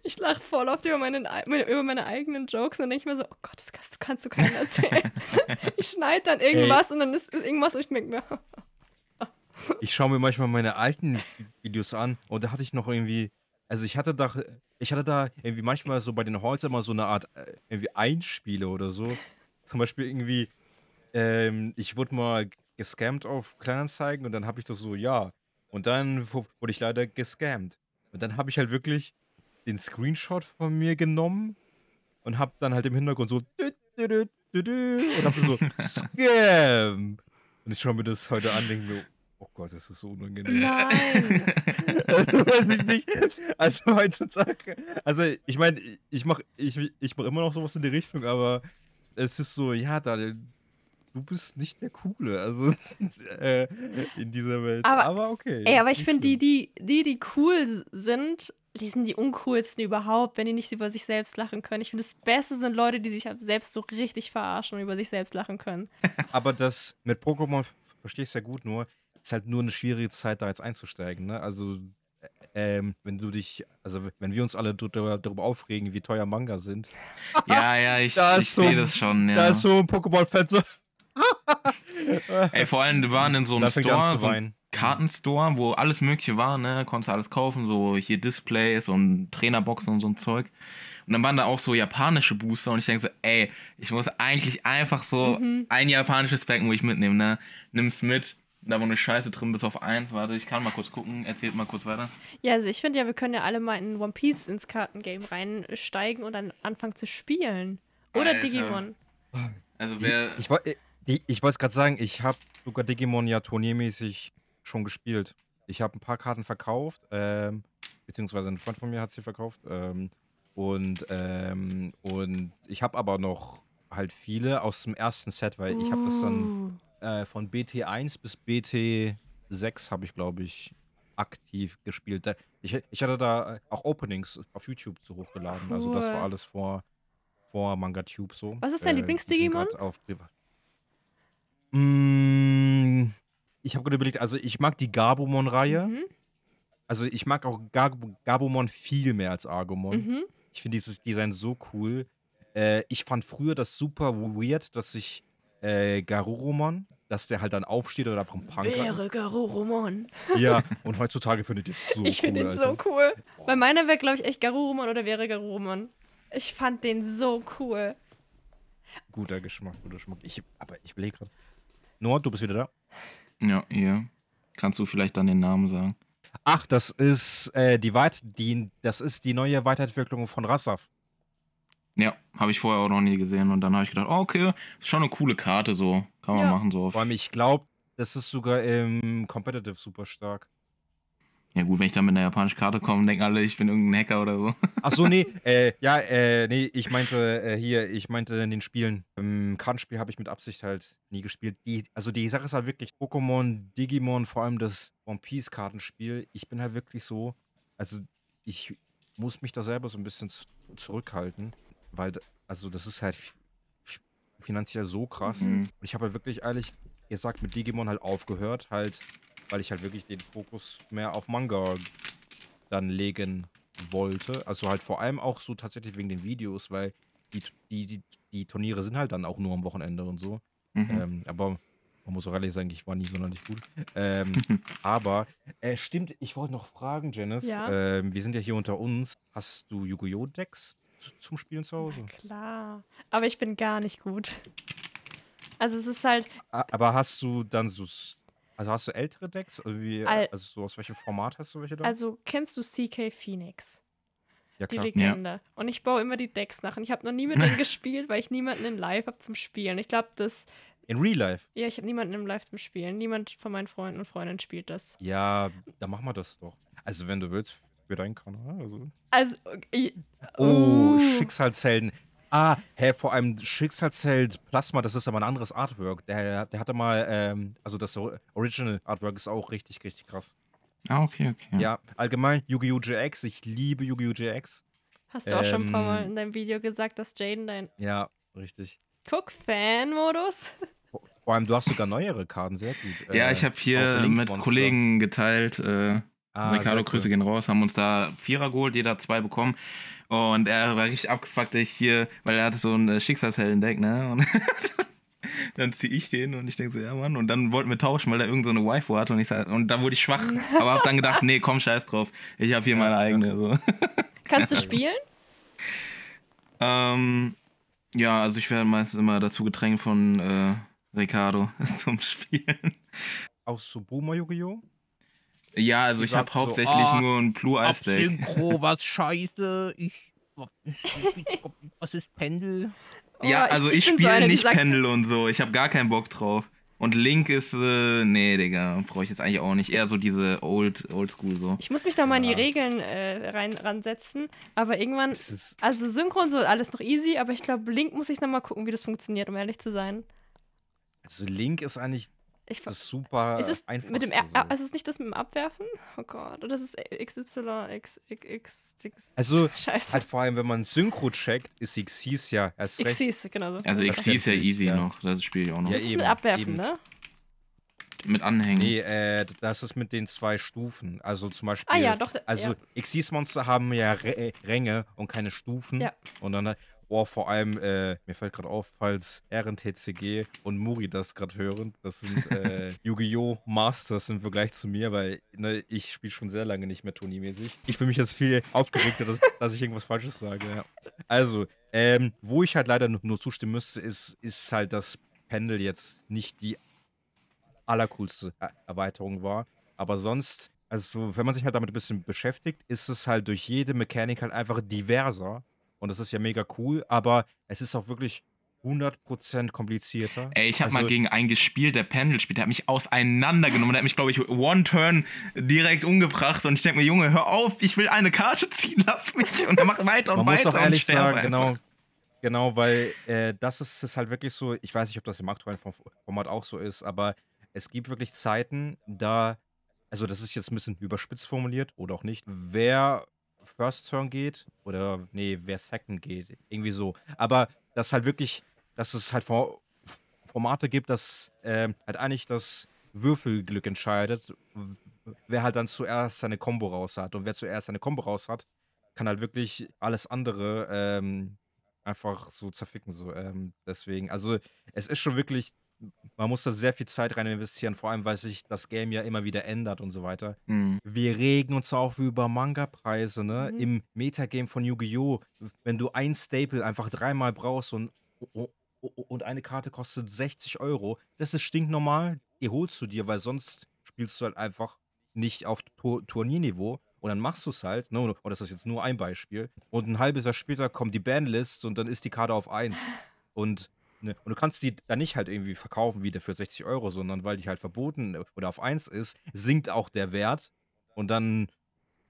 Ich lache voll oft über meine, über meine eigenen Jokes und denke ich mir so: Oh Gott, das kannst du, kannst du keinem erzählen. ich schneide dann irgendwas und dann ist, ist irgendwas und ich denke mir: Ich schaue mir manchmal meine alten Videos an und da hatte ich noch irgendwie, also ich hatte da, ich hatte da irgendwie manchmal so bei den Halls immer so eine Art äh, irgendwie Einspiele oder so. Zum Beispiel irgendwie, ähm, ich wurde mal gescammt auf Kleinanzeigen und dann habe ich das so, ja. Und dann wu- wurde ich leider gescammt. Und dann habe ich halt wirklich den Screenshot von mir genommen und habe dann halt im Hintergrund so dü, dü, dü, dü, dü, und habe so Scam. Und ich schaue mir das heute an, denke mir, oh Gott, das ist so unangenehm. Nein. Also weiß ich nicht. Also heutzutage. Also ich meine, ich mache ich, ich mach immer noch sowas in die Richtung, aber es ist so, ja, Daniel, du bist nicht der Coole, also äh, in dieser Welt. Aber- Aber, okay. Ey, aber ich finde, die, die, die, die cool sind, die sind die uncoolsten überhaupt, wenn die nicht über sich selbst lachen können. Ich finde, das Beste sind Leute, die sich halt selbst so richtig verarschen und über sich selbst lachen können. Aber das mit Pokémon verstehe ich sehr gut, nur es ist halt nur eine schwierige Zeit, da jetzt einzusteigen, ne? Also äh, ähm, wenn du dich, also wenn wir uns alle darüber, darüber aufregen, wie teuer Manga sind, Ja, ja, ich, Da ich so- sehe das schon, ja. da ist so ein Pokémon-Fan so, Ey, vor allem, wir waren in so einem Store, so einem. Kartenstore, wo alles Mögliche war, ne? Konntest alles kaufen, so hier Displays und Trainerboxen und so ein Zeug. Und dann waren da auch so japanische Booster und ich denke so, ey, ich muss eigentlich einfach so ein japanisches Pack, wo ich mitnehme, ne? Nimm's mit, da wo eine Scheiße drin bis auf eins. Warte, ich kann mal kurz gucken, erzählt mal kurz weiter. Ja, also ich finde ja, wir können ja alle mal in One Piece ins Kartengame reinsteigen und dann anfangen zu spielen. Oder Alter. Digimon. Also wer. Ich, woll- die- ich wollte es gerade sagen, ich habe sogar Digimon ja turniermäßig schon gespielt. Ich habe ein paar Karten verkauft, ähm, beziehungsweise ein Freund von mir hat sie verkauft. Ähm, und, ähm, und ich habe aber noch halt viele aus dem ersten Set, weil ich habe das dann Uh. äh, von BT1 bis BT6 habe ich, glaube ich, aktiv gespielt. Ich, ich hatte da äh, auch Openings auf YouTube zu hochgeladen. Also das war Cool. alles vor, vor MangaTube so. Was ist dein Äh, Lieblings-Digimon? Auf Privat. Mm, ich habe gerade überlegt, also ich mag die Gabumon-Reihe. Mhm. Also ich mag auch Gab Gabumon viel mehr als Argomon. Mhm. Ich finde dieses Design so cool. Äh, ich fand früher das super weird, dass sich äh, Garurumon, dass der halt dann aufsteht oder vom Punk Wäre Garurumon. Ja, und heutzutage findet ihr es so ich finde cool, ihn Alter. so cool. Bei meiner wäre, glaube ich, echt Garurumon oder wäre Garurumon. Ich fand den so cool. Guter Geschmack, guter Geschmack. Ich, aber ich überlege gerade. Noah, du bist wieder da? Ja, hier. Kannst du vielleicht dann den Namen sagen? Ach, das ist äh, die Weit die, das ist die neue Weiterentwicklung von Rassaf. Ja, habe ich vorher auch noch nie gesehen und dann habe ich gedacht, oh, okay, ist schon eine coole Karte so. Kann man Ja. machen so. Vor allem, ich glaube, das ist sogar im Competitive super stark. Ja gut, wenn ich dann mit einer japanischen Karte komme, denken alle, ich bin irgendein Hacker oder so. Ach so, nee, äh, ja, äh, nee, ich meinte äh, hier, ich meinte in den Spielen. Im Kartenspiel habe ich mit Absicht halt nie gespielt. Die, also die Sache ist halt wirklich Pokémon, Digimon, vor allem das One Piece Kartenspiel. Ich bin halt wirklich so, also ich muss mich da selber so ein bisschen zurückhalten, weil, also das ist halt finanziell so krass. Mhm. Und ich habe halt wirklich ehrlich gesagt mit Digimon halt aufgehört, halt, weil ich halt wirklich den Fokus mehr auf Manga dann legen wollte. Also halt vor allem auch so tatsächlich wegen den Videos, weil die, die, die, die Turniere sind halt dann auch nur am Wochenende und so. Mhm. Ähm, aber man muss auch ehrlich sagen, ich war nie sonderlich gut. Ähm, aber äh, stimmt, ich wollte noch fragen, Janice. Ja? Ähm, wir sind ja hier unter uns. Hast du Yu-Gi-Oh! Decks zum Spielen zu Hause? Klar. Aber ich bin gar nicht gut. Also es ist halt, Aber hast du dann so. Also hast du ältere Decks? Also, wie, Al- also so aus welchem Format hast du welche da? also kennst du CK Phoenix? ja, Die. Legende. Und ich baue immer die Decks nach. Und ich habe noch nie mit denen gespielt, weil ich niemanden in Live habe zum Spielen. Ich glaube, das. In Real Life. Ja, ich habe niemanden im Live zum Spielen. Niemand von meinen Freunden und Freundinnen spielt das. Ja, dann machen wir das doch. Also, wenn du willst, für deinen Kanal. Also. Also, ich, Oh, Uh. Schicksalshelden. Ah, hä, vor allem Schicksalsheld Plasma, das ist aber ein anderes Artwork. Der, der hatte mal, ähm, also das Original Artwork ist auch richtig, richtig krass. Ah, okay, okay. Ja, allgemein Yu-Gi-Oh! GX, ich liebe Yu-Gi-Oh! GX. Hast du auch schon ein paar Mal Ähm, in deinem Video gesagt, dass Jaden dein Ja, richtig. Guck-Fan-Modus? Vor allem, du hast sogar neuere Karten, sehr gut. Ja, Äh, ich habe hier mit. Kollegen geteilt. Äh, Ah, Ricardo, Grüße cool. gehen raus, haben uns da Vierer geholt, jeder hat zwei bekommen. Und er war richtig abgefuckt, dass ich hier, weil er hatte so ein äh, Schicksalshelden-Deck, ne? Und dann ziehe ich den und ich denke so, ja Mann. Und dann wollten wir tauschen, weil er irgend so eine Waifu hatte und ich sag, und da wurde ich schwach. aber hab dann gedacht, nee, komm, scheiß drauf. Ich habe hier meine eigene. So. Kannst du spielen? ähm, ja, also ich werde meistens immer dazu gedrängt von äh, Ricardo zum Spielen. Auch so Boomer Yu-Gi-Oh! Ja, also ich habe so, hauptsächlich ah, nur ein Blue Eyes Deck. Synchro, was scheiße. Ich. Was ist Pendel? Ja, Oh, also ich, so spiele die nicht Pendel und so. Ich habe gar keinen Bock drauf. Und Link ist, äh, nee, Digga, brauche ich jetzt eigentlich auch nicht. Eher so diese Old, Old School so. Ich muss mich da mal in die Ja. Regeln äh, rein, ransetzen. Aber irgendwann, also Synchron so alles noch easy, aber ich glaube, Link muss ich noch mal gucken, wie das funktioniert, um ehrlich zu sein. also Link ist eigentlich Ich, das super ist es einfach. mit dem R ah, ist es nicht das mit dem Abwerfen? Oh Gott, oder ist es XY, X, X, X, X. Also, Scheiße. Halt vor allem, wenn man Synchro checkt, ist Xyz ja erst recht. Xyz, genau so. Also. XC ist ja easy Ja. noch. Das spiele ich auch noch. Ja, Das ist eben, mit Abwerfen, eben. ne? Mit Anhängen. Nee, äh, das ist mit den zwei Stufen. Also zum Beispiel. Ah ja, doch, Also ja. Xyz-Monster haben ja R äh, Ränge und keine Stufen. Ja. Und dann, boah, vor allem, äh, mir fällt gerade auf, falls RNTCG und Muri das gerade hören, das sind äh, Yu-Gi-Oh! Masters im Vergleich zu mir, weil ne, ich spiele schon sehr lange nicht mehr turniermäßig. Ich fühle mich jetzt viel aufgeregter, dass, dass ich irgendwas Falsches sage. Ja. Also, ähm, wo ich halt leider nur, zustimmen müsste, ist, ist halt, dass Pendel jetzt nicht die allercoolste Er- Erweiterung war. Aber sonst, also wenn man sich halt damit ein bisschen beschäftigt, ist es halt durch jede Mechanik halt einfach diverser. Und das ist ja mega cool, aber es ist auch wirklich 100% komplizierter. Ey, ich habe mal Also- gegen einen gespielt, der Pendel spielt. Der hat mich auseinandergenommen. Der hat mich, glaube ich, One-Turn direkt umgebracht. Und ich denke mir, Junge, hör auf, ich will eine Karte ziehen, lass mich. Und er macht weiter und Man muss weiter. doch ehrlich und sterbe sagen, genau, einfach. genau, weil äh, das ist, ist halt wirklich so, ich weiß nicht, ob das im aktuellen Form- Format auch so ist, aber es gibt wirklich Zeiten, da, also das ist jetzt ein bisschen überspitzt formuliert oder auch nicht, wer First Turn geht oder, nee, wer Second geht, irgendwie so. Aber das halt wirklich, dass es halt For Formate gibt, dass ähm, halt eigentlich das Würfelglück entscheidet, wer halt dann zuerst seine Combo raus hat. Und wer zuerst seine Combo raus hat, kann halt wirklich alles andere ähm, einfach so zerficken. So. Ähm, deswegen, also es ist schon wirklich, man muss da sehr viel Zeit rein investieren, vor allem weil sich das Game ja immer wieder ändert und so weiter. Hm. Wir regen uns auch über Manga-Preise, ne? Mhm. Im Metagame von Yu-Gi-Oh! Wenn du ein Staple einfach dreimal brauchst und, und eine Karte kostet 60 Euro, das ist stinknormal. Die holst du dir, weil sonst spielst du halt einfach nicht auf Tur Turnierniveau. Und dann machst du es halt, ne? Und das ist jetzt nur ein Beispiel. Und ein halbes Jahr später kommt die Banlist und dann ist die Karte auf 1. Und, ne? und du kannst die dann nicht halt irgendwie verkaufen wieder für 60 Euro, sondern weil die halt verboten oder auf 1 ist, sinkt auch der Wert. Und dann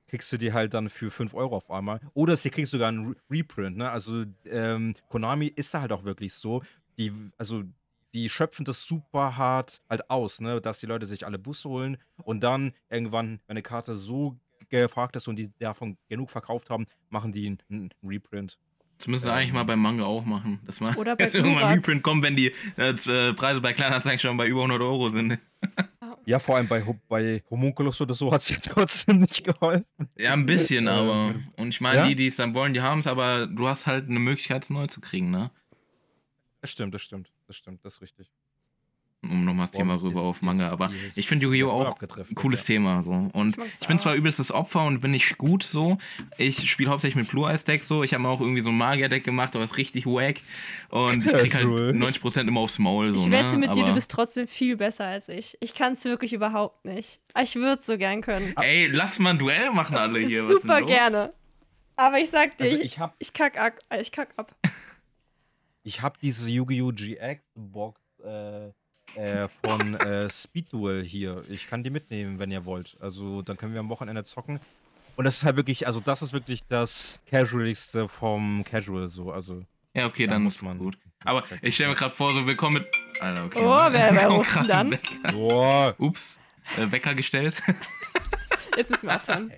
kriegst du die halt dann für 5 Euro auf einmal. Oder sie kriegst sogar einen Re Reprint, ne? Also ähm, Konami ist da halt auch wirklich so. Die, also die schöpfen das super hart halt aus, ne? Dass die Leute sich alle Busse holen und dann irgendwann, wenn eine Karte so gefragt ist und die davon genug verkauft haben, machen die einen Reprint. Das müssen sie Ähm. eigentlich mal beim Manga auch machen. Dass mal Oder bei jetzt irgendwann Glurak. Reprint kommt, wenn die äh, Preise bei Kleinanzeigen schon bei über 100 Euro sind. Ja, vor allem bei, bei Homunculus oder so hat es ja trotzdem nicht geholfen. Ja, ein bisschen, Äh, aber. Und ich meine, ja? die, die es dann wollen, die haben es, aber du hast halt eine Möglichkeit, es neu zu kriegen, ne? Das stimmt, das stimmt, das stimmt, das ist richtig. Um nochmal das Boah, Thema rüber auf jetzt- Manga. Aber jetzt- ich finde Yu-Gi-Oh! auch ein cooles ja. Thema. So. Und Ich ich bin zwar übelstes Opfer und bin nicht gut so. Ich spiele hauptsächlich mit Blue Eyes Deck so. Ich habe mir auch irgendwie so ein Magier-Deck gemacht, aber ist richtig wack. Und ich krieg halt Cool. 90% immer aufs Maul. So, Ich wette ne? mit dir, aber, du bist trotzdem viel besser als ich. Ich kann es wirklich überhaupt nicht. Ich würde es so gern können. Ey, lass mal ein Duell machen, alle hier. Was ist Super gerne. Aber ich sag dir, Also ich, ich habe ich, kack, ab, ich kack ab. ich hab diese Yu-Gi-Oh! GX-Box äh, äh, von äh, Speed Duel hier. Ich kann die mitnehmen, wenn ihr wollt. Also dann können wir am Wochenende zocken. Und das ist halt wirklich, also das ist wirklich das Casualigste vom Casual so. Also Ja, okay, Da dann muss man- gut. Aber ich stelle mir gerade vor, so willkommen mit. Alter, okay. Oh, wer- wer Kommt ruft dann? Boah. Ups, äh, Wecker gestellt. Jetzt müssen wir aufhören.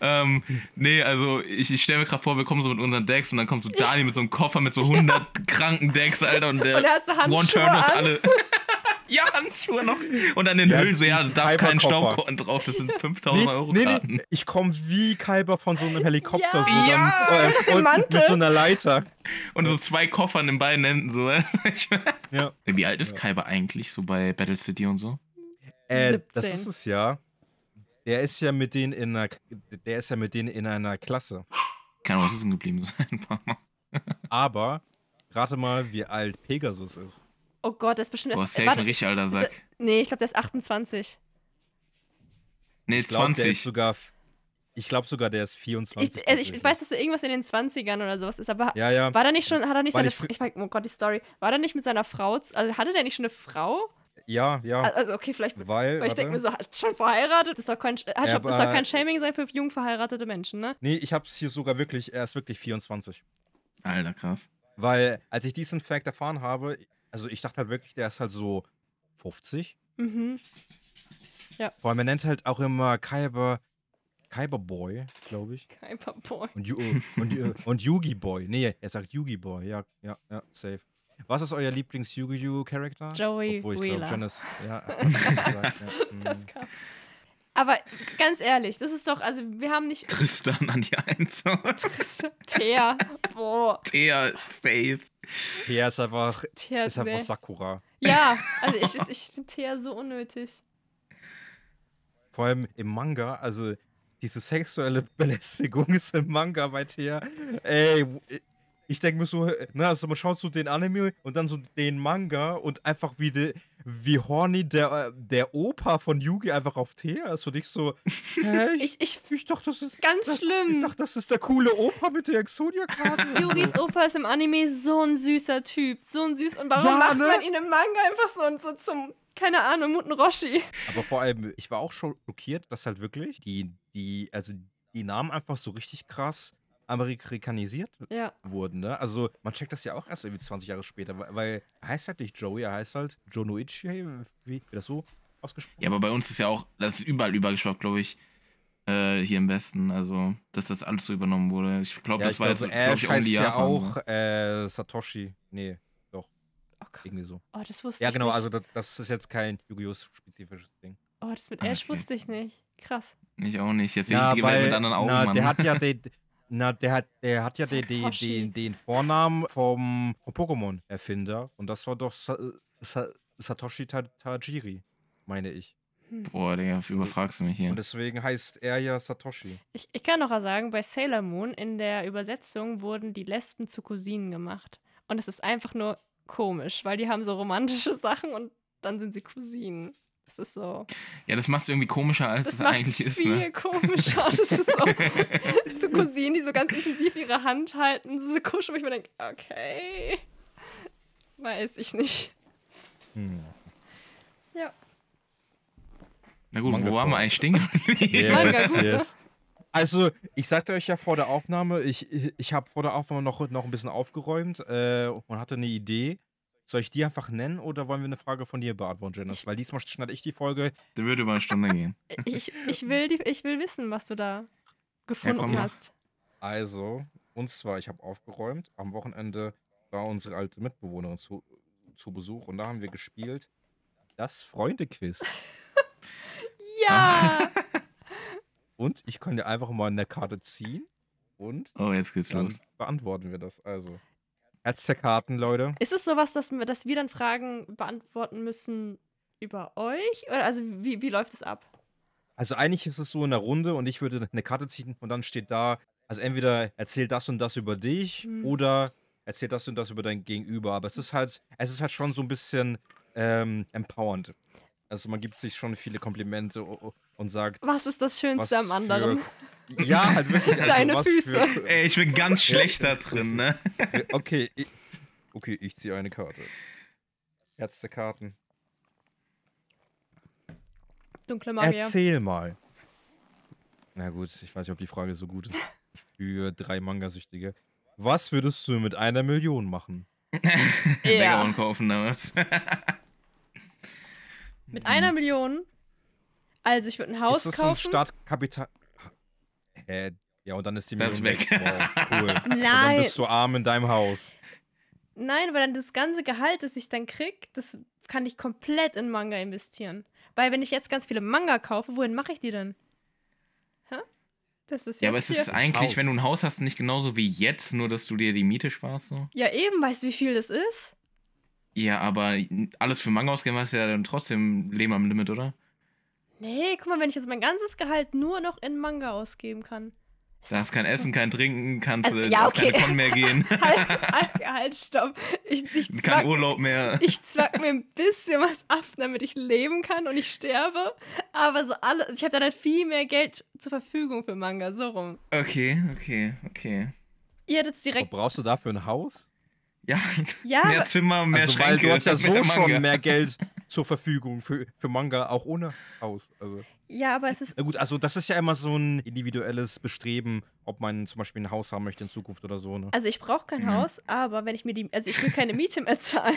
ähm, nee, also ich, ich stelle mir gerade vor, wir kommen so mit unseren Decks und dann kommt so Dani mit so einem Koffer mit so 100 kranken Decks, Alter. Und der Und er hat so Handschuhe One-Turn alle. ja, Handschuhe noch. Und an den Ja, Hüllen so, ja, da darf kein. Staubkorn drauf, das sind 5000 Nee, Euro nee, nee, ich komme wie Kalber von so einem Helikopter. Ja. so dann, Ja. äh, und Mantel. mit so einer Leiter. Und so zwei Koffern in beiden Händen, so. Ja. Wie alt ist Kyber eigentlich, so bei Battle City und so? Äh, das 17. ist es ja. Der ist ja mit denen in einer, der ist ja mit denen in einer Klasse. Keine Ahnung, was ist denn geblieben sein? Aber rate mal, wie alt Pegasus ist. Oh Gott, der ist bestimmt Boah, erst. safe ein richtig alter Sack. Nee, ich glaube, der ist 28. Nee, Ich glaube, der ist 20. sogar, ich glaube sogar, der ist 24. Ich, also ich weiß, dass er irgendwas in den 20ern oder sowas ist, aber Ja, ja. war da nicht schon, hat er nicht Weil seine, ich ich, weiß, oh Gott, die Story, war der nicht mit seiner Frau, also hatte der nicht schon eine Frau? Ja, ja. Also okay, vielleicht, weil, weil ich denke mir so, hat schon verheiratet? Das ist doch kein, hat Ja, ist doch kein Shaming sein für jung verheiratete Menschen, ne? Nee, ich hab's hier sogar wirklich, er ist wirklich 24. Alter, krass. Weil, als ich diesen Fact erfahren habe, also ich dachte halt wirklich, der ist halt so 50. Mhm. Vor allem, er nennt halt auch immer Kyber, Kyber Boy, glaube ich. Kein Boy. Und, Yu und, Yu- und Yugi Boy. Nee, er sagt Yugi Boy. Ja, ja, ja, safe. Was ist euer Lieblings-Yu-Gi-Oh! Joey Obwohl, ich glaub, Wheeler. Janice, ja, hat gesagt, ja. Das kam. Aber ganz ehrlich, das ist doch, also wir haben nicht. Tristan an die 1. Teer. Boah. Thea, safe. Thea ist einfach, Teer ist einfach. Sakura. Ja, also ich, ich finde Teer so unnötig. Vor allem im Manga, also diese sexuelle Belästigung ist im Manga bei Thea. Ey, ich denke mir so, na, also man schaut so den Anime und dann so den Manga und einfach wie, de, wie horny der, der Opa von Yugi einfach auf Thea ist und ich so, hä, ich, Ich, ich, ich dachte, das ist, ganz das, ich schlimm. dachte, das ist der coole Opa mit der Exodia-Karte. Yugis Opa ist im Anime so ein süßer Typ. So ein süß. Und warum Ja, macht ne? man ihn im Manga einfach so, so zum, keine Ahnung, Muten Roshi? Aber vor allem, ich war auch schon schockiert, dass halt wirklich die, die, also die Namen einfach so richtig krass amerikanisiert Ja. wurden, ne? Also man checkt das ja auch erst irgendwie 20 Jahre später, weil, weil er heißt halt nicht Joey, er heißt halt Jonoichi, wie wie das so ausgesprochen? Ja, aber bei uns ist ja auch, das ist überall übergeschwappt, glaube ich, äh, hier im Westen. Also, dass das alles so übernommen wurde. Ich glaube, Ja, das ich war glaube, jetzt, glaube Ash ich, heißt ja Japan. auch so. äh, Satoshi. Nee, doch, Oh, irgendwie so. oh das wusste Ja, ich genau, nicht. also das, das ist jetzt kein Yu-Gi-Oh! spezifisches Ding. Oh, das mit Ah, Ash okay. wusste ich nicht. Krass. Ich auch nicht. Jetzt sehe ich die Welt mit anderen Augen, na, Mann. der hat ja den, na, der hat, der hat ja den, den, den, den Vornamen vom, vom Pokémon-Erfinder und das war doch Sa Sa Satoshi Ta Tajiri, meine ich. Boah, Digga, überfragst du mich hier. Und deswegen heißt er ja Satoshi. Ich, ich kann noch mal sagen, bei Sailor Moon in der Übersetzung wurden die Lesben zu Cousinen gemacht. Und es ist einfach nur komisch, weil die haben so romantische Sachen und dann sind sie Cousinen. Das ist so. Ja, das machst du irgendwie komischer, als Das es eigentlich ist, viel ne? komischer. Das ist so, so Cousinen, die so ganz intensiv ihre Hand halten, so kuscheln, wo ich mir denke, okay. Weiß ich nicht. Hm. Ja. Na gut, Manga wo waren wir eigentlich stehen gut, ne? Also, ich sagte euch ja vor der Aufnahme, ich, ich habe vor der Aufnahme noch, noch ein bisschen aufgeräumt äh, und hatte eine Idee. Soll ich die einfach nennen oder wollen wir eine Frage von dir beantworten, Janice? Weil diesmal schneide ich die Folge. Der würde über eine Stunde gehen. Ich, ich, will die, ich will wissen, was du da gefunden mach. hast. Also, und zwar, ich habe aufgeräumt. Am Wochenende war unsere alte Mitbewohnerin zu, zu Besuch und da haben wir gespielt das Freunde-Quiz. Ja! Und ich kann dir einfach mal eine Karte ziehen und Oh, jetzt geht's dann los. beantworten wir das. Also, Herz der Karten, Leute. Ist es sowas, dass, wir- dass wir dann Fragen beantworten müssen über euch? Oder also wie, wie läuft es ab? Also eigentlich ist es so in der Runde und ich würde eine Karte ziehen und dann steht da, also entweder erzähl das und das über dich Hm. oder erzähl das und das über dein Gegenüber. Aber es ist halt, es ist halt schon so ein bisschen ähm, empowernd. Also man gibt sich schon viele Komplimente und sagt, Was ist das Schönste am anderen? Ja, halt wirklich. Also Deine Füße. Für, Ey, ich bin ganz schlecht da drin, ne? okay, ich, okay, ich ziehe eine Karte. Herz der Karten. Dunkle Magier. Erzähl mal. Na gut, ich weiß nicht, ob die Frage so gut ist für drei Mangasüchtige. Was würdest du mit einer Million machen? Bäckerhorn kaufen damals. Mit einer Million. Also ich würde ein Haus ist das so ein kaufen. Startkapital? Hä? Ja, und dann ist die Das Million ist weg. Wow, cool. Und dann Nein, bist du arm in deinem Haus. nein, weil dann das ganze Gehalt, das ich dann krieg, das kann ich komplett in Manga investieren. Weil wenn ich jetzt ganz viele Manga kaufe, wohin mache ich die denn? Hä? Das ist Ja, aber es ist eigentlich, Haus. wenn du ein Haus hast, nicht genauso wie jetzt, nur dass du dir die Miete sparst. So. Ja, eben, weißt du, wie viel das ist? Ja, aber alles für Manga ausgeben, hast du ja dann trotzdem Leben am Limit, oder? Nee, guck mal, wenn ich jetzt mein ganzes Gehalt nur noch in Manga ausgeben kann. Da hast kein Essen, kein Trinken, kannst Also, ja, auf keine okay. Con mehr gehen, halt, halt, stopp. Ich, ich, kein zwack, Urlaub mehr. ich zwack mir ein bisschen was ab, damit ich leben kann und ich sterbe. Aber so alle, ich habe dann halt viel mehr Geld zur Verfügung für Manga, so rum. Okay, okay, okay. Ihr hättet Aber direkt. brauchst du dafür ein Haus? Ja, Ja, mehr aber- Zimmer, mehr also, weil Schränke. du hast ja so Manga. schon mehr Geld zur Verfügung für, für Manga, auch ohne Haus. Also, Ja, aber es ist. na gut, also das ist ja immer so ein individuelles Bestreben, ob man zum Beispiel ein Haus haben möchte in Zukunft oder so. Ne? Also ich brauche kein Ja. Haus, aber wenn ich mir die, also ich will keine Miete mehr zahlen.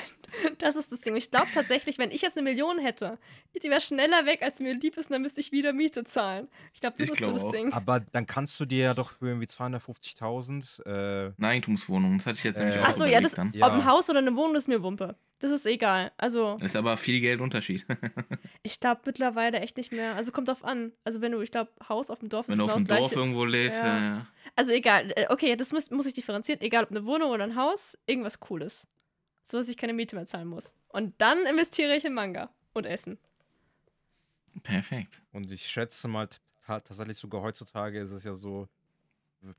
Das ist das Ding. Ich glaube tatsächlich, wenn ich jetzt eine Million hätte, die wäre schneller weg, als mir lieb ist, und dann müsste ich wieder Miete zahlen. Ich glaube, das Ich ist so glaub das auch. Ding. Aber dann kannst du dir ja doch für irgendwie 250.000 äh, Eine Eigentumswohnung, das hatte ich jetzt nämlich Äh, auch Ach Achso, ja, das, dann. Ja. ob ein Haus oder eine Wohnung ist mir Wumpe. Das ist egal. Also, Das ist aber viel Geld Unterschied. ich glaube mittlerweile echt nicht mehr. Also, kommt drauf an. Also, wenn du, ich glaube, Haus auf dem Dorf ist Wenn du genau auf dem Dorf gleiche. irgendwo lebst, Ja. ja. ja. Also, egal. Äh, Okay, das muss, muss ich differenzieren. Egal, ob eine Wohnung oder ein Haus, irgendwas Cooles. So, dass ich keine Miete mehr zahlen muss. Und dann investiere ich in Manga und Essen. Perfekt. Und ich schätze mal, ta tatsächlich sogar heutzutage ist es ja so,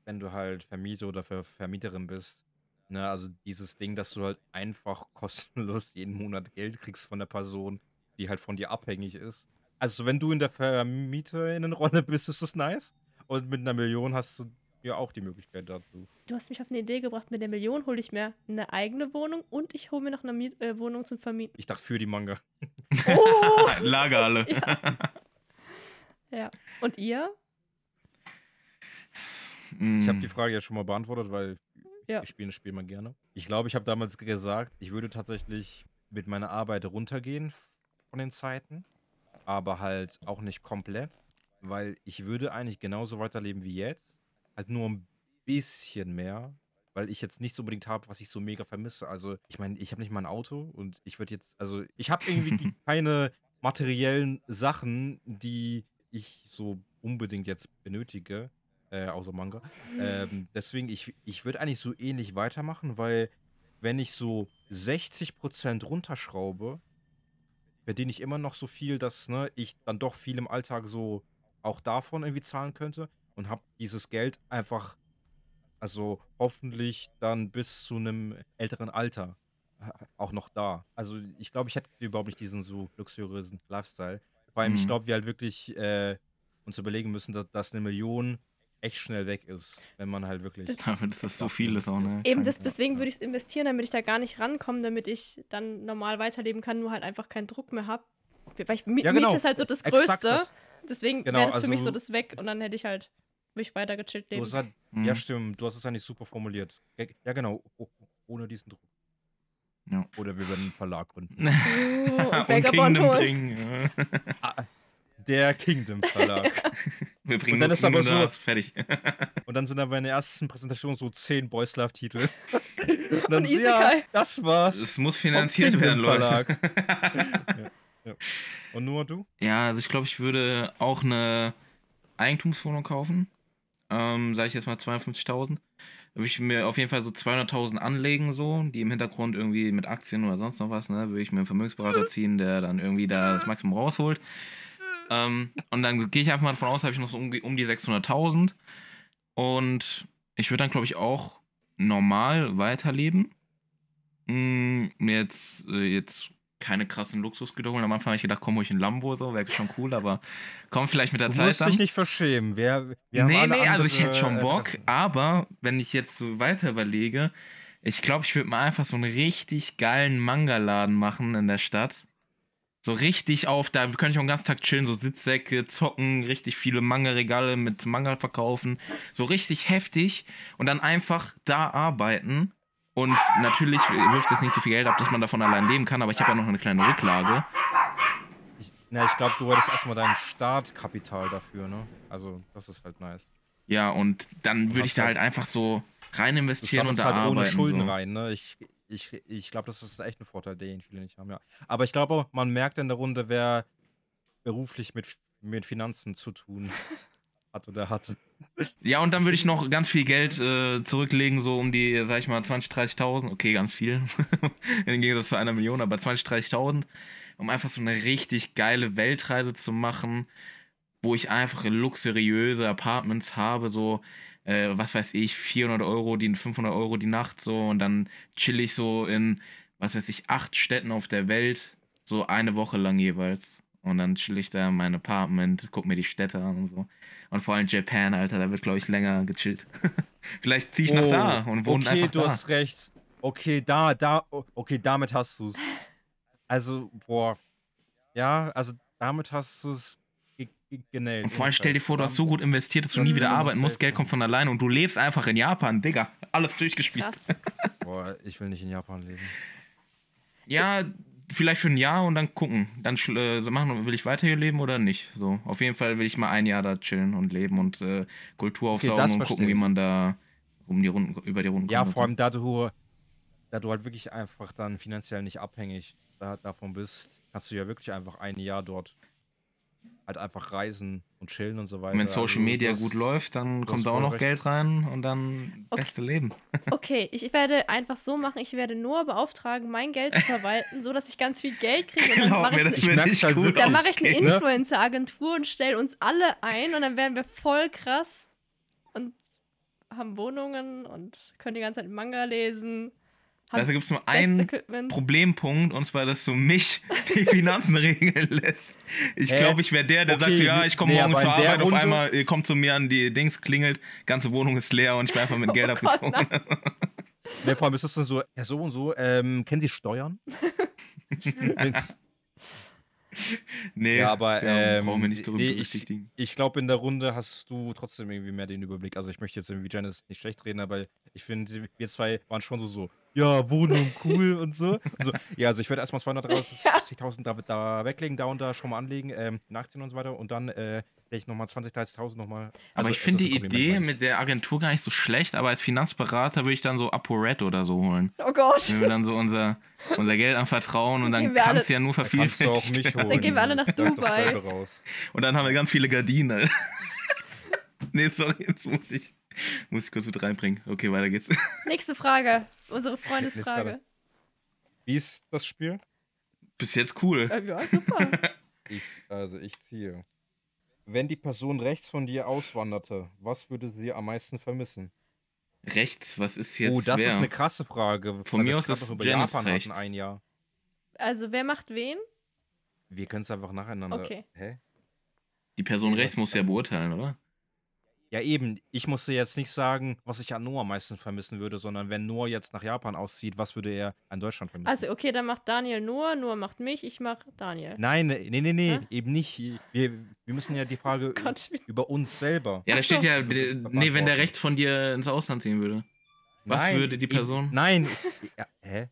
wenn du halt Vermieter oder Ver Vermieterin bist, ne, also dieses Ding, dass du halt einfach kostenlos jeden Monat Geld kriegst von der Person, die halt von dir abhängig ist. Also wenn du in der Vermieterinnenrolle bist, ist das nice. Und mit einer Million hast du ja auch die Möglichkeit dazu. Du hast mich auf eine Idee gebracht, mit der Million hole ich mir eine eigene Wohnung und ich hole mir noch eine Miet äh, Wohnung zum Vermieten. Ich dachte für die Manga. Oh! Lagerhalle. ja. Und ihr? Ich habe Mm. die Frage ja schon mal beantwortet, weil Ja. ich spiele das Spiel mal gerne. Ich glaube, ich habe damals gesagt, ich würde tatsächlich mit meiner Arbeit runtergehen von den Zeiten, aber halt auch nicht komplett, weil ich würde eigentlich genauso weiterleben wie jetzt, halt nur ein bisschen mehr, weil ich jetzt nichts unbedingt habe, was ich so mega vermisse. Also ich meine, ich habe nicht mal ein Auto und ich würde jetzt, also ich habe irgendwie keine materiellen Sachen, die ich so unbedingt jetzt benötige, äh, außer Manga. Ähm, deswegen, ich, ich würde eigentlich so ähnlich weitermachen, weil wenn ich so 60% runterschraube, verdiene ich immer noch so viel, dass ne, ich dann doch viel im Alltag so auch davon irgendwie zahlen könnte und habe dieses Geld einfach, also hoffentlich dann bis zu einem älteren Alter äh, auch noch da. Also ich glaube, ich hätte überhaupt nicht diesen so luxuriösen Lifestyle. Vor allem, ich Mhm. glaube, wir halt wirklich äh, uns überlegen müssen, dass, dass eine Million echt schnell weg ist, wenn man halt wirklich. Das- Dafür, dass das so viel ist auch, ne? Eben, das, deswegen würde ich es investieren, damit ich da gar nicht rankomme, damit ich dann normal weiterleben kann, nur halt einfach keinen Druck mehr habe. Weil ich, Mi Ja, genau. Miete ist halt so das Größte. das. Deswegen Genau, wäre das für mich also- so das weg und dann hätte ich halt, würde ich weiter gechillt Du leben. hast halt, Mhm. Ja, stimmt, du hast es eigentlich super formuliert. Ja, ja, genau, oh, ohne diesen Druck. Ja. Oder wir werden einen Verlag gründen. Uh, und Und Kingdom holen. bringen. ja. Ah, Der Kingdom Verlag. Wir bringen Und dann nur ist aber so- fertig. Und dann sind aber in der ersten Präsentation so 10 Boys Love Titel. Und dann Und so, ja, das war's. Es muss finanziert werden, Leute. Ja, ja. Und nur du? Ja, also ich glaube, ich würde auch eine Eigentumswohnung kaufen. Ähm, sage ich jetzt mal 52.000. Da würde ich mir auf jeden Fall so 200.000 anlegen, so, die im Hintergrund irgendwie mit Aktien oder sonst noch was, ne, würde ich mir einen Vermögensberater ziehen, der dann irgendwie da das Maximum rausholt. Ähm, und dann gehe ich einfach mal davon aus, habe ich noch so um, um die 600.000. Und ich würde dann, glaube ich, auch normal weiterleben. Mir jetzt, äh, jetzt keine krassen Luxusgüter holen. Am Anfang habe ich gedacht, komm, hol ich ein Lambo, so, wäre schon cool, aber komm vielleicht mit der Du Zeit musst dann. dich nicht verschämen. Wir, wir nee, nee, also ich hätte schon Bock, aber wenn ich jetzt so weiter überlege, ich glaube, ich würde mal einfach so einen richtig geilen Manga-Laden machen in der Stadt. So richtig auf, da könnte ich auch den ganzen Tag chillen, so Sitzsäcke, zocken, richtig viele Manga-Regale mit Manga verkaufen. So richtig heftig und dann einfach da arbeiten. Und natürlich wirft es nicht so viel Geld ab, dass man davon allein leben kann, aber ich habe ja noch eine kleine Rücklage. Ich, na, ich glaube, du hättest erstmal dein Startkapital dafür, ne? Also, das ist halt nice. Ja, und dann würde ich da halt- halt einfach so rein investieren und da halt ohne arbeiten. Schulden so. rein, ne? Ich, ich, ich glaube, das ist echt ein Vorteil, den viele nicht haben, ja. Aber ich glaube, man merkt in der Runde, wer beruflich mit, mit Finanzen zu tun hat oder hat. Ja, und dann würde ich noch ganz viel Geld äh, zurücklegen, so um die, sag ich mal, 20.000, 30.000. Okay, ganz viel. Im Gegensatz zu einer Million, aber 20.000, 30.000, um einfach so eine richtig geile Weltreise zu machen, wo ich einfach luxuriöse Apartments habe, so, äh, was weiß ich, 400 Euro, die 500 Euro die Nacht, so, und dann chill ich so in, was weiß ich, acht Städten auf der Welt, so eine Woche lang jeweils. Und dann chill ich da in mein Apartment, guck mir die Städte an und so. Und vor allem Japan, Alter, da wird, glaube ich, länger gechillt. Vielleicht ziehe ich nach da und wohne Oh, okay, einfach du da. hast recht. Okay, da, da, okay, damit hast du es. Also, boah. Ja, also damit hast du es genäht. Und vor allem stell dir vor, du hast so gut investiert, dass du Das nie wieder arbeiten musst, Geld kommt von alleine und du lebst einfach in Japan, Digga. Alles durchgespielt. Krass. Boah, ich will nicht in Japan leben. Ja, vielleicht für ein Jahr und dann gucken. Dann äh, so machen, will ich weiter hier leben oder nicht. So, auf jeden Fall will ich mal ein Jahr da chillen und leben und äh, Kultur Okay, aufsaugen das und gucken, wie ich. man da um die Runden, über die Runden Ja, kommt. und vor allem da du, da du halt wirklich einfach dann finanziell nicht abhängig da, davon bist, kannst du ja wirklich einfach ein Jahr dort halt einfach reisen und chillen und so weiter. Und wenn Social Also, Media du hast- gut läuft, dann kommt da auch noch recht. Geld rein und dann Okay. beste Leben. Okay, ich werde einfach so machen, ich werde Noah beauftragen, mein Geld zu verwalten, so dass ich ganz viel Geld kriege. Und dann mache mir, ich, das merk's nicht halt dann mache ich eine ne? Influencer-Agentur und stelle uns alle ein und dann werden wir voll krass und haben Wohnungen und können die ganze Zeit Manga lesen. Also gibt es nur einen Equipment. Problempunkt, und zwar, dass du mich die Finanzen regeln lässt. Ich glaube, ich wäre der, der sagt Okay, so, ja, ich komme nee, morgen zur Arbeit, auf Runde- einmal äh, kommt zu mir an die Dings, klingelt, ganze Wohnung ist leer und ich bin einfach mit Geld Oh Gott, abgezogen. Ne, vor allem ist es dann so, ja, so und so, ähm, kennen Sie Steuern? nee, Ja, aber, ja, ähm, brauchen wir nicht darüber nee, ich- berücksichtigen. Ich glaube, in der Runde hast du trotzdem irgendwie mehr den Überblick. Also ich möchte jetzt irgendwie Janice nicht schlecht reden, aber ich finde, wir zwei waren schon so, so ja, Wohnung cool und so. Und so. Ja, also ich werde erstmal 230.000 da, da weglegen, da und da schon mal anlegen, ähm, nachziehen und so weiter und dann äh, vielleicht nochmal 20.000, 30.000 nochmal. Aber ich finde die Idee mit der Agentur gar nicht so schlecht, aber als Finanzberater würde ich dann so ApoRed oder so holen. Oh Gott. Wenn wir dann so unser, unser Geld anvertrauen und dann wir kann es ja nur kannst du auch vervielfältigt mich werden. holen. gehen wir alle nach Dubai. Und dann haben wir ganz viele Gardinen. nee, sorry, jetzt muss ich, muss ich kurz mit reinbringen. Okay, weiter geht's. Nächste Frage. Unsere Freundesfrage. Wie ist das Spiel? Bis jetzt cool. Äh, ja, super. Ich, also ich ziehe. Wenn die Person rechts von dir auswanderte, was würde sie am meisten vermissen? Rechts, was ist jetzt oh, das wer? ist eine krasse Frage. Von mir aus ist über Janice Japan rechts. hatten ein Jahr. Also, wer macht wen? Wir können es einfach nacheinander. Okay. Hä? Die Person rechts muss ja beurteilen, oder? Ja, eben. Ich musste jetzt nicht sagen, was ich an Noah am meisten vermissen würde, sondern wenn Noah jetzt nach Japan auszieht, was würde er an Deutschland vermissen? Also, okay, dann macht Daniel Noah, Noah macht mich, ich mach Daniel. Nein, nee, nee, nee, Hä? eben nicht. Wir, wir müssen ja die Frage Gott, wie- über uns selber. Ja, da steht ja, äh, nee, wenn der rechts von dir ins Ausland ziehen würde. Was Nein, würde die Person? Nein. Ja, hä?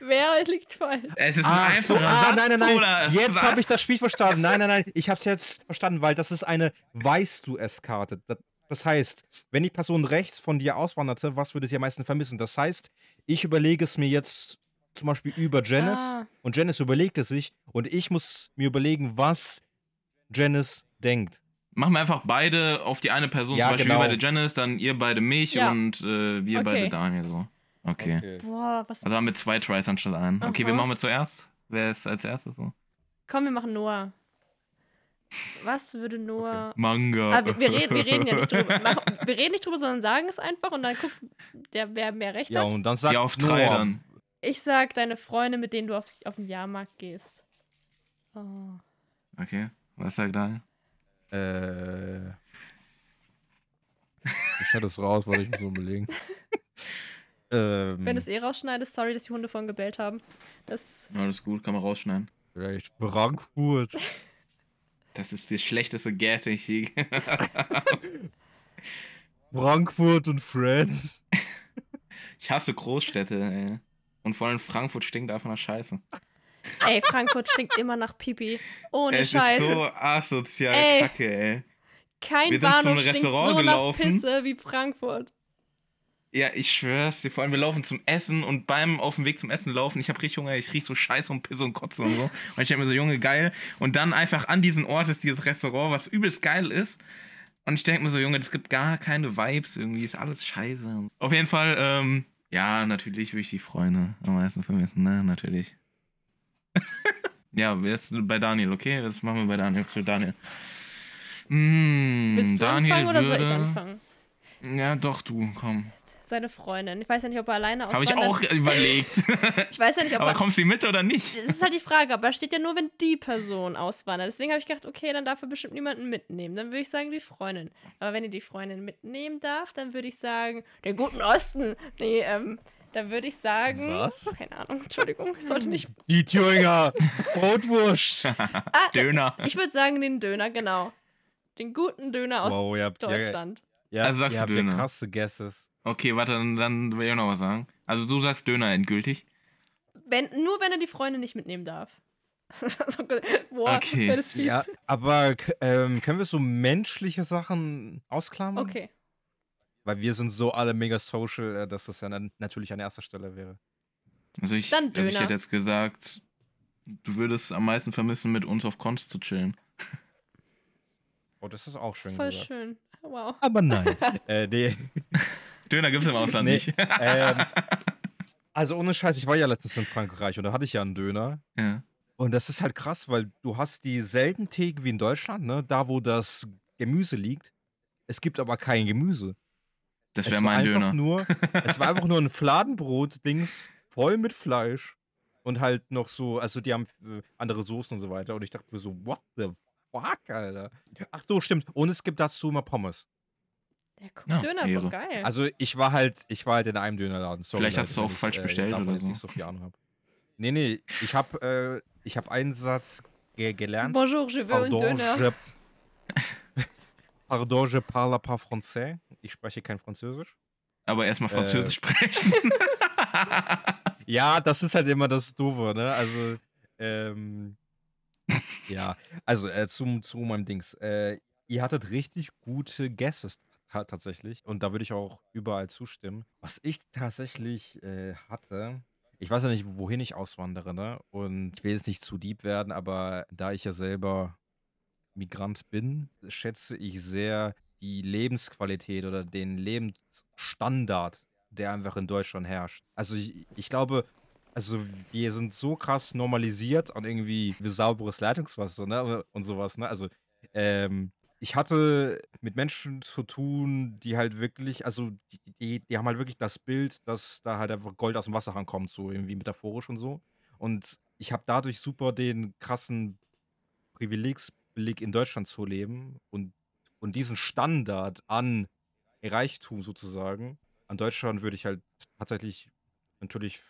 Wer liegt falsch? Es ist ein Ach einfacher so, ah, Satz, nein, nein, nein. Jetzt habe ich das Spiel verstanden. Nein, nein, nein. Ich habe es jetzt verstanden, weil das ist eine Weißt du es Karte. Das, das heißt, wenn die Person rechts von dir auswanderte, was würde sie am meisten vermissen? Das heißt, ich überlege es mir jetzt zum Beispiel über Janice Ah. und Janice überlegt es sich und ich muss mir überlegen, was Janice denkt. Machen wir einfach beide auf die eine Person. Ja, Zum Beispiel genau. wir beide Janice, dann ihr beide mich Ja. und äh, wir Okay. beide Daniel. So. Okay. Boah, was. Also haben wir zwei Tries anstatt einen. Okay, Aha. wir machen wir zuerst. Wer ist als erstes so? Komm, wir machen Noah. Was würde Noah. Manga. Ah, wir, wir, reden, wir reden ja nicht drüber. Mach, wir reden nicht drüber, sondern sagen es einfach und dann guckt der, wer mehr Recht Ja, hat. und dann sagt Ja, auf drei Noah, dann. Ich sag deine Freunde, mit denen du aufs, auf den Jahrmarkt gehst. Oh. Okay. Was sagt Daniel? Äh. Ich schneide es raus, weil ich mich so überlegen. ähm, Wenn du es eh rausschneidest, sorry, dass die Hunde vorhin gebellt haben. Das. Alles gut, kann man rausschneiden. Vielleicht Frankfurt. Das ist das schlechteste Gas, den ich je. Frankfurt und Friends. Ich hasse Großstädte, ey. Und vor allem Frankfurt stinkt einfach nach Scheiße. Ey, Frankfurt stinkt immer nach Pipi. Ohne es Scheiße. ist so asozial Ey. kacke, ey. Kein wir sind zum Bahnhof stinkt Restaurant so gelaufen. nach Pisse wie Frankfurt. Ja, ich schwör's dir. Vor allem, wir laufen zum Essen und beim auf dem Weg zum Essen laufen, ich hab richtig Hunger, ich riech so Scheiße und Pisse und Kotze und so. Und ich denk mir so, Junge, geil. Und dann einfach an diesen Ort ist dieses Restaurant, was übelst geil ist. Und ich denk mir so, Junge, das gibt gar keine Vibes irgendwie, ist alles scheiße. Auf jeden Fall, ähm, ja, natürlich würde ich die Freunde am meisten vermissen, ne, natürlich. ja, jetzt bei Daniel, okay? Das machen wir bei Daniel, für Daniel. Mm, Willst du Daniel anfangen oder soll würde... ich anfangen? Ja, doch, du, komm. Seine Freundin. Ich weiß ja nicht, ob er alleine Habe ich auswandert. auch überlegt. Ich weiß ja nicht, ob Aber er. kommst du mit oder nicht? Das ist halt die Frage, aber da steht ja nur, wenn die Person auswandert. Deswegen habe ich gedacht, okay, dann darf er bestimmt niemanden mitnehmen. Dann würde ich sagen, die Freundin. Aber wenn ihr die Freundin mitnehmen darf, dann würde ich sagen, den guten Osten. Nee, ähm, dann würde ich sagen. Was? Keine Ahnung, Entschuldigung, ich sollte nicht. Die Thüringer Brotwurst. Ah, Döner. ich würde sagen, den Döner, genau. Den guten Döner aus Wow, ja, Deutschland. ja, Also sagst ihr du habt ja Döner. krasse Guesses. Okay, warte, dann, dann will ich auch noch was sagen. Also du sagst Döner endgültig. Wenn, nur wenn er die Freundin nicht mitnehmen darf. boah, Okay. das ist fies. Ja, aber ähm, können wir so menschliche Sachen ausklammern? Okay. Weil wir sind so alle mega social, äh, dass das ja natürlich an erster Stelle wäre. Also ich, Dann also ich Döner. hätte jetzt gesagt, du würdest am meisten vermissen, mit uns auf Cons zu chillen. Oh, das ist auch Das schön ist voll gesagt. schön. Wow. Aber nein. äh, nee. Döner gibt's im Ausland Nee. nicht. ähm, also ohne Scheiß, ich war ja letztens in Frankreich und da hatte ich ja einen Döner. ja. Und das ist halt krass, weil du hast dieselben Theke wie in Deutschland, ne? Da, wo das Gemüse liegt. Es gibt aber kein Gemüse. Das Es wäre mein Döner. Nur, es war einfach nur ein Fladenbrot-Dings voll mit Fleisch und halt noch so, also die haben äh, andere Soßen und so weiter. Und ich dachte mir so, what the fuck, Alter? Ach so, stimmt. Und es gibt dazu immer Pommes. Guck, Ja, Döner, Ehre. voll geil. Also ich war halt, ich war halt in einem Dönerladen. Sorry, Vielleicht hast du auch ich, falsch bestellt davon oder so. nicht so viel Ahnung habe. Nee, nee, ich habe äh, ich hab einen Satz ge gelernt. Bonjour, je veux un Pardon, Döner. je... Pardon, je parle pas français. Ich spreche kein Französisch. Aber erstmal Französisch Äh. sprechen. Ja, das ist halt immer das Doofe, ne? Also, ähm, ja, also äh, zum, zu meinem Dings. Äh, ihr hattet richtig gute Guesses ta- tatsächlich und da würde ich auch überall zustimmen. Was ich tatsächlich äh, hatte, ich weiß ja nicht, wohin ich auswandere, ne? Und ich will jetzt nicht zu deep werden, aber da ich ja selber Migrant bin, schätze ich sehr die Lebensqualität oder den Lebensstandard, der einfach in Deutschland herrscht. Also ich, ich glaube, also wir sind so krass normalisiert und irgendwie wie sauberes Leitungswasser ne, und sowas. Ne? Also ähm, ich hatte mit Menschen zu tun, die halt wirklich, also die, die, die haben halt wirklich das Bild, dass da halt einfach Gold aus dem Wasserhahn kommt, so irgendwie metaphorisch und so. Und ich habe dadurch super den krassen Privilegsblick in Deutschland zu leben und, und diesen Standard an Reichtum sozusagen, an Deutschland würde ich halt tatsächlich natürlich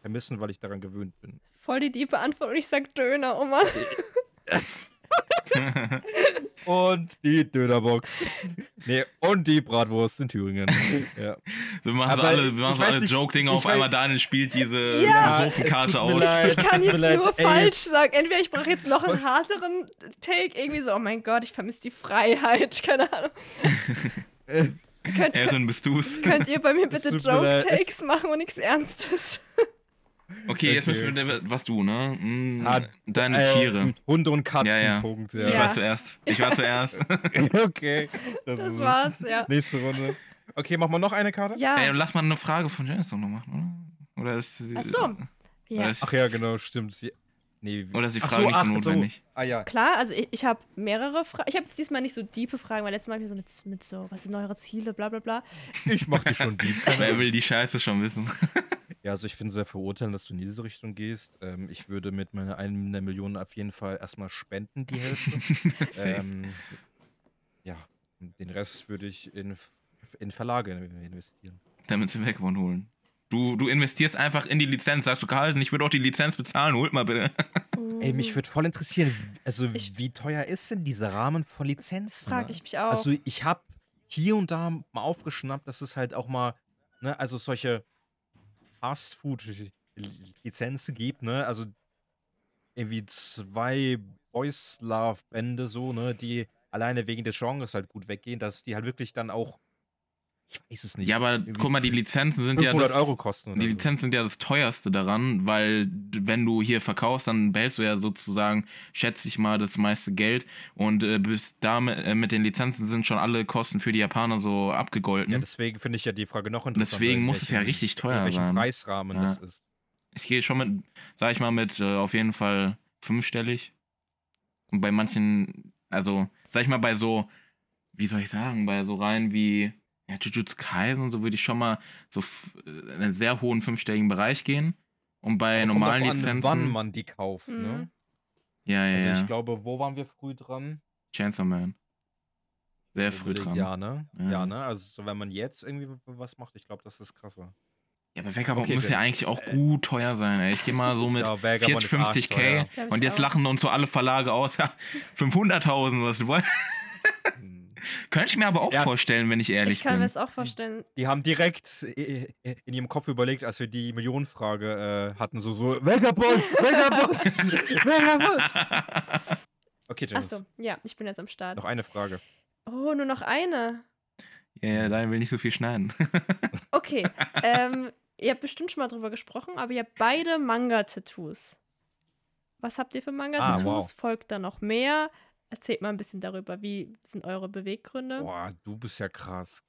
vermissen, weil ich daran gewöhnt bin. Voll die diepe Antwort und ich sag Döner, oh Mann. Und die Dönerbox. nee, und die Bratwurst in Thüringen. ja. Wir machen so alle, wir machen so alle ich auf einmal. Daniel spielt diese Ja, mir aus. leid. Ich kann jetzt leid, nur ey. falsch sagen. Entweder ich brauche jetzt noch einen härteren Take, irgendwie so, oh mein Gott, ich vermisse die Freiheit. Keine Ahnung. Könnt, Erin, bist du's? könnt ihr bei mir bitte. Joke-Takes machen und nichts Ernstes? Okay, jetzt Okay. müssen wir, was du, ne? Hm, Ah, Deine ähm, Tiere. Hunde und Katzen, Ja, ja. Punkt. Ich Ja. war zuerst. Ich war zuerst. okay. Das, Das war's, ja. Nächste Runde. Okay, machen wir noch eine Karte? Ey, Ja. lass mal eine Frage von Janice noch machen, oder? Oder ist sie. Ach so. Ja. ist, Ach ja, genau, stimmt. Sie- Nee, Oder ist die Frage nicht so ach notwendig? Ah ja. Klar, also ich, ich habe mehrere Fragen. Ich habe jetzt diesmal nicht so diepe Fragen, weil letztes Mal hab ich so mit, mit so, was sind eure Ziele, bla bla bla. Ich mach die schon deep. Wer will die Scheiße schon wissen? Ja, also ich finde sehr verurteilen, dass du in diese Richtung gehst. Ähm, ich würde mit meiner einer Million auf jeden Fall erstmal spenden, die Hälfte. Ähm, ja, den Rest würde ich in, in Verlage investieren. Damit sie Wegwand holen. Du, du investierst einfach in die Lizenz, sagst du, Carlsen, ich würde auch die Lizenz bezahlen, holt mal bitte. Ey, mich würde voll interessieren, also Ich- wie teuer ist denn dieser Rahmen von Das Lizenzen? frage ne? ich mich auch. Also ich habe hier und da mal aufgeschnappt, dass es halt auch mal, ne, also solche Fast-Food-Lizenzen gibt, ne, also irgendwie zwei Boys Love-Bände so, ne, die alleine wegen des Genres halt gut weggehen, dass die halt wirklich dann auch, ich weiß es nicht. Ja, aber irgendwie guck mal, die Lizenzen sind ja 500 das, Euro kosten oder die so. Lizenzen sind ja das teuerste daran, weil wenn du hier verkaufst, dann behältst du ja sozusagen, schätze ich mal, das meiste Geld und äh, bis damit äh, mit den Lizenzen sind schon alle Kosten für die Japaner so abgegolten. Ja, deswegen finde ich ja die Frage noch interessanter. Deswegen muss es ja richtig teuer in welchem sein. Preisrahmen Ja. das ist. ich gehe schon mit, sag ich mal, mit äh, auf jeden Fall fünfstellig. Und bei manchen, also, sag ich mal, bei so, wie soll ich sagen, bei so rein wie ja, Jujutsu Kaisen und so würde ich schon mal so äh, in einen sehr hohen fünfstelligen Bereich gehen. Und bei Kommt normalen an, Lizenzen. wann man die kauft, Mhm. ne? ja, ja, Also ja. ich glaube, wo waren wir früh dran? Chainsaw Man. Sehr früh dran. Ja, ne? Ja. Ja, ne? Also so, wenn man jetzt irgendwie was macht, ich glaube, das ist krasser. Ja, aber Vagabond Okay, muss ja eigentlich auch gut teuer sein. Ey. Ich gehe mal so mit glaub, Vagabond 40, ist 50k. arschteuer. Glaub ich Und jetzt auch. lachen uns so alle Verlage aus. Ja, 500.000, was du wolltest. Könnte ich mir aber auch Ja. vorstellen, wenn ich ehrlich ich kann mir bin. das auch vorstellen. Die haben direkt i- i- in ihrem Kopf überlegt, als wir die Millionenfrage äh, hatten, so, so Vagabond, Vagabond, Vagabond. Okay, James, Achso, ja, ich bin jetzt am Start. noch eine Frage. Oh, nur noch eine. Ja, ja, Daniel will nicht so viel schneiden. Okay, ähm, ihr habt bestimmt schon mal drüber gesprochen, aber ihr habt beide Manga-Tattoos. Was habt ihr für Manga-Tattoos? Ah, wow. Folgt da noch mehr? Erzählt mal ein bisschen darüber, wie sind eure Beweggründe? Boah, du bist ja krass.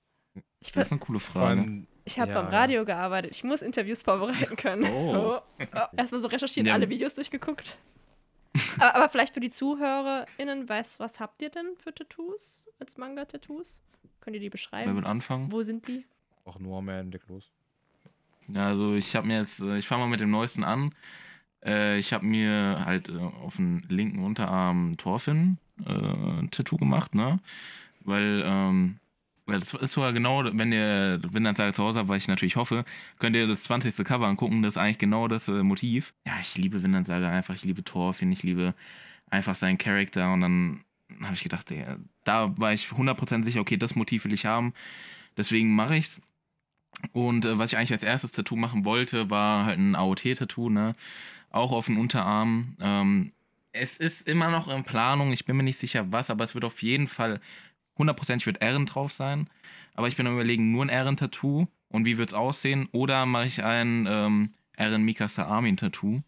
Ich, Das ist eine coole Frage. ich habe ja, beim Radio gearbeitet. Ich muss Interviews vorbereiten können. Oh. Oh. Erstmal so recherchieren, Ja. alle Videos durchgeguckt. aber, aber vielleicht für die ZuhörerInnen, was, was habt ihr denn für Tattoos als Manga-Tattoos? Könnt ihr die Wer beschreiben? wird anfangen? Wo sind die? Auch nur mehr leg los. Ja, also ich habe mir jetzt, äh, ich fange mal mit dem neuesten an. Äh, ich habe mir halt äh, auf den linken Unterarm Thorfinn äh, Tattoo gemacht, ne? Weil, ähm, weil das ist sogar genau, wenn ihr Windanzeige zu Hause habt, was ich natürlich hoffe, könnt ihr das 20. Cover angucken, das ist eigentlich genau das äh, Motiv. Ja, ich liebe Windanzeige einfach, ich liebe Thorfinn, ich liebe einfach seinen Charakter und dann habe ich gedacht, ey, da war ich 100% sicher, okay, das Motiv will ich haben, deswegen mache ich's. Und äh, was ich eigentlich als erstes Tattoo machen wollte, war halt ein AOT-Tattoo, ne? Auch auf den Unterarm. Ähm, es ist immer noch in Planung, ich bin mir nicht sicher was, aber es wird auf jeden Fall hundertprozentig wird Ehren drauf sein. Aber ich bin am überlegen, nur ein Ehren-Tattoo und wie wird's aussehen? Oder mache ich ein ähm, Mikasa Armin-Tattoo?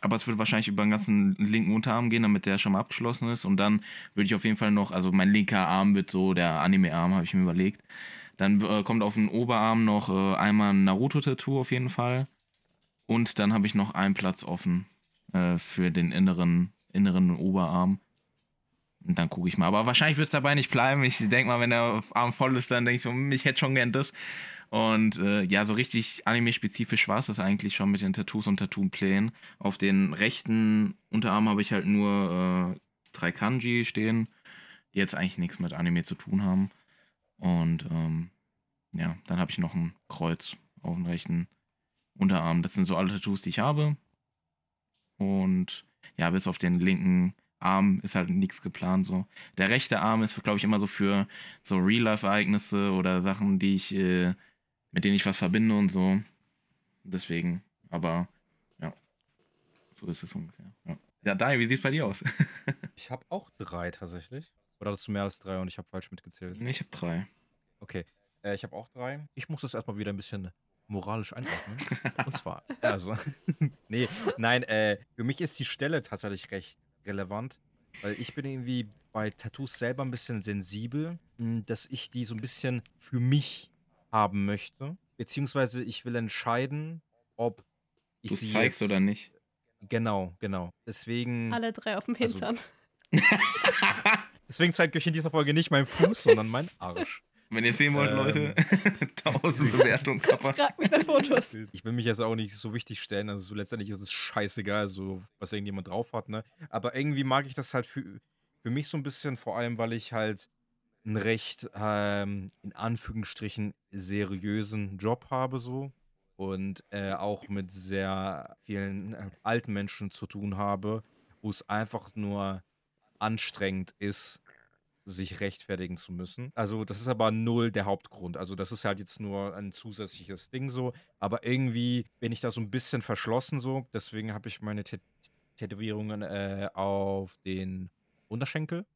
Aber es wird wahrscheinlich über den ganzen linken Unterarm gehen, damit der schon mal abgeschlossen ist. Und dann würde ich auf jeden Fall noch, also mein linker Arm wird so der Anime-Arm, habe ich mir überlegt. Dann äh, kommt auf den Oberarm noch äh, einmal ein Naruto-Tattoo auf jeden Fall. Und dann habe ich noch einen Platz offen äh, für den inneren, inneren Oberarm. Und dann gucke ich mal. Aber wahrscheinlich wird es dabei nicht bleiben. Ich denke mal, wenn der Arm voll ist, dann denke ich so, hm, ich hätte schon gern das. Und äh, ja, so richtig anime-spezifisch war es das eigentlich schon mit den Tattoos und Tattoo-Plänen. Auf den rechten Unterarm habe ich halt nur äh, drei Kanji stehen, die jetzt eigentlich nichts mit Anime zu tun haben. Und ähm, ja, dann habe ich noch ein Kreuz auf dem rechten Unterarm. Das sind so alle Tattoos, die ich habe. Und ja, bis auf den linken Arm ist halt nichts geplant so. Der rechte Arm ist, glaube ich, immer so für so Real-Life-Ereignisse oder Sachen, die ich, äh, mit denen ich was verbinde und so. Deswegen, aber ja, so ist es ungefähr. Ja, ja Daniel, wie sieht es bei dir aus? Ich habe auch drei tatsächlich. Oder hast du mehr als drei und ich habe falsch mitgezählt? ich habe drei. Okay, äh, ich habe auch drei. Ich muss das erstmal wieder ein bisschen moralisch einordnen. Und zwar, also, nee, nein, äh, für mich ist die Stelle tatsächlich recht relevant, weil ich bin irgendwie bei Tattoos selber ein bisschen sensibel, mh, dass ich die so ein bisschen für mich haben möchte. Beziehungsweise ich will entscheiden, ob ich Du sie zeigst jetzt, oder nicht? Genau, genau. Deswegen, Alle drei auf dem Also- Hintern. deswegen zeigt euch in dieser Folge nicht mein Fuß, sondern mein Arsch. Wenn ihr sehen wollt, Ähm. Leute, 1000 Bewertungen, Kappa. Frag mich nach Fotos. Ich will mich jetzt auch nicht so wichtig stellen, also so letztendlich ist es scheißegal, so was irgendjemand drauf hat, ne? Aber irgendwie mag ich das halt für, für mich so ein bisschen, vor allem, weil ich halt einen recht, ähm, in Anführungsstrichen, seriösen Job habe, so. und äh, auch mit sehr vielen äh, alten Menschen zu tun habe, wo es einfach nur anstrengend ist, sich rechtfertigen zu müssen. Also das ist aber null der Hauptgrund. Also das ist halt jetzt nur ein zusätzliches Ding so. Aber irgendwie bin ich da so ein bisschen verschlossen so. Deswegen habe ich meine Tät Tätowierungen äh, auf den Unterschenkel.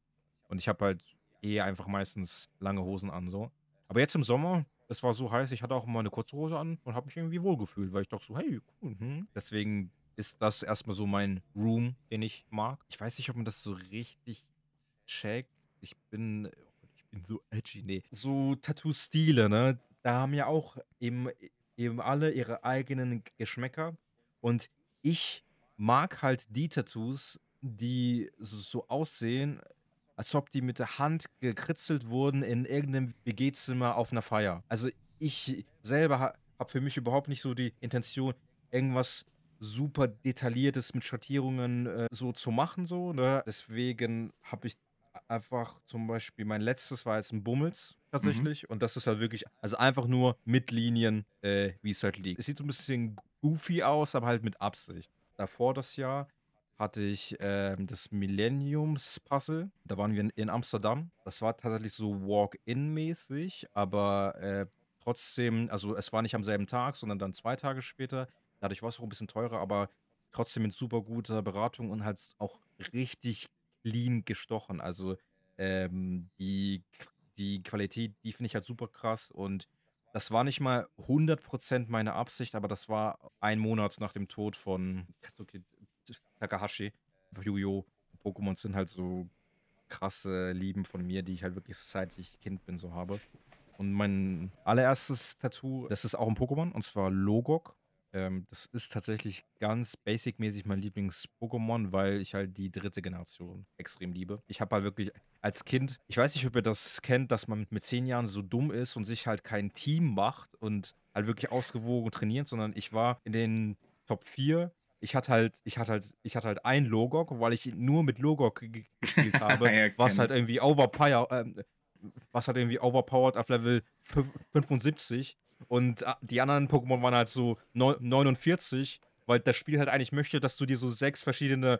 Und ich habe halt eh einfach meistens lange Hosen an so. Aber jetzt im Sommer, es war so heiß, ich hatte auch mal eine kurze Hose an und habe mich irgendwie wohlgefühlt, weil ich dachte so, hey, cool. Hm. Deswegen ist das erstmal so mein Room, den ich mag. Ich weiß nicht, ob man das so richtig checkt. Ich bin, ich bin so edgy, nee. So Tattoo-Stile, ne? Da haben ja auch eben, eben alle ihre eigenen Geschmäcker. Und ich mag halt die Tattoos, die so aussehen, als ob die mit der Hand gekritzelt wurden in irgendeinem WG-Zimmer auf einer Feier. Also ich selber ha habe für mich überhaupt nicht so die Intention, irgendwas super detailliertes mit Schattierungen äh, so zu machen, so, ne? Deswegen habe ich einfach zum Beispiel, mein letztes war jetzt ein Bummels tatsächlich und das ist halt wirklich, also einfach nur mit Linien, äh, wie es halt liegt. Es sieht so ein bisschen goofy aus, aber halt mit Absicht. Davor das Jahr hatte ich ähm, das Millenniums-Puzzle. Da waren wir in, in Amsterdam. Das war tatsächlich so Walk-in-mäßig, aber äh, trotzdem, also es war nicht am selben Tag, sondern dann zwei Tage später. Dadurch war es auch ein bisschen teurer, aber trotzdem mit super guter Beratung und halt auch richtig clean gestochen. Also ähm, die, die Qualität, die finde ich halt super krass und das war nicht mal 100% meine Absicht, aber das war ein Monat nach dem Tod von Kazuki Takahashi. Yu-Gi-Oh! Pokémon sind halt so krasse Lieben von mir, die ich halt wirklich seit ich Kind bin so habe. Und mein allererstes Tattoo, das ist auch ein Pokémon, und zwar Logok. Ähm, das ist tatsächlich ganz basic-mäßig mein Lieblings-Pokémon, weil ich halt die dritte Generation extrem liebe. Ich habe halt wirklich als Kind, ich weiß nicht, ob ihr das kennt, dass man mit zehn Jahren so dumm ist und sich halt kein Team macht und halt wirklich ausgewogen trainiert, sondern ich war in den Top 4 ich hatte halt, ich hatte halt, ich hatte halt ein Logok, weil ich nur mit Logok gespielt habe, Ja, was halt irgendwie overpowered, ähm, was halt irgendwie overpowered auf Level 75 und äh, die anderen Pokémon waren halt so 49, weil das Spiel halt eigentlich möchte, dass du dir so sechs verschiedene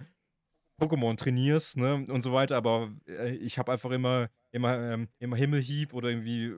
Pokémon trainierst, ne, und so weiter, aber äh, ich habe einfach immer, immer, ähm, immer Himmelhieb oder irgendwie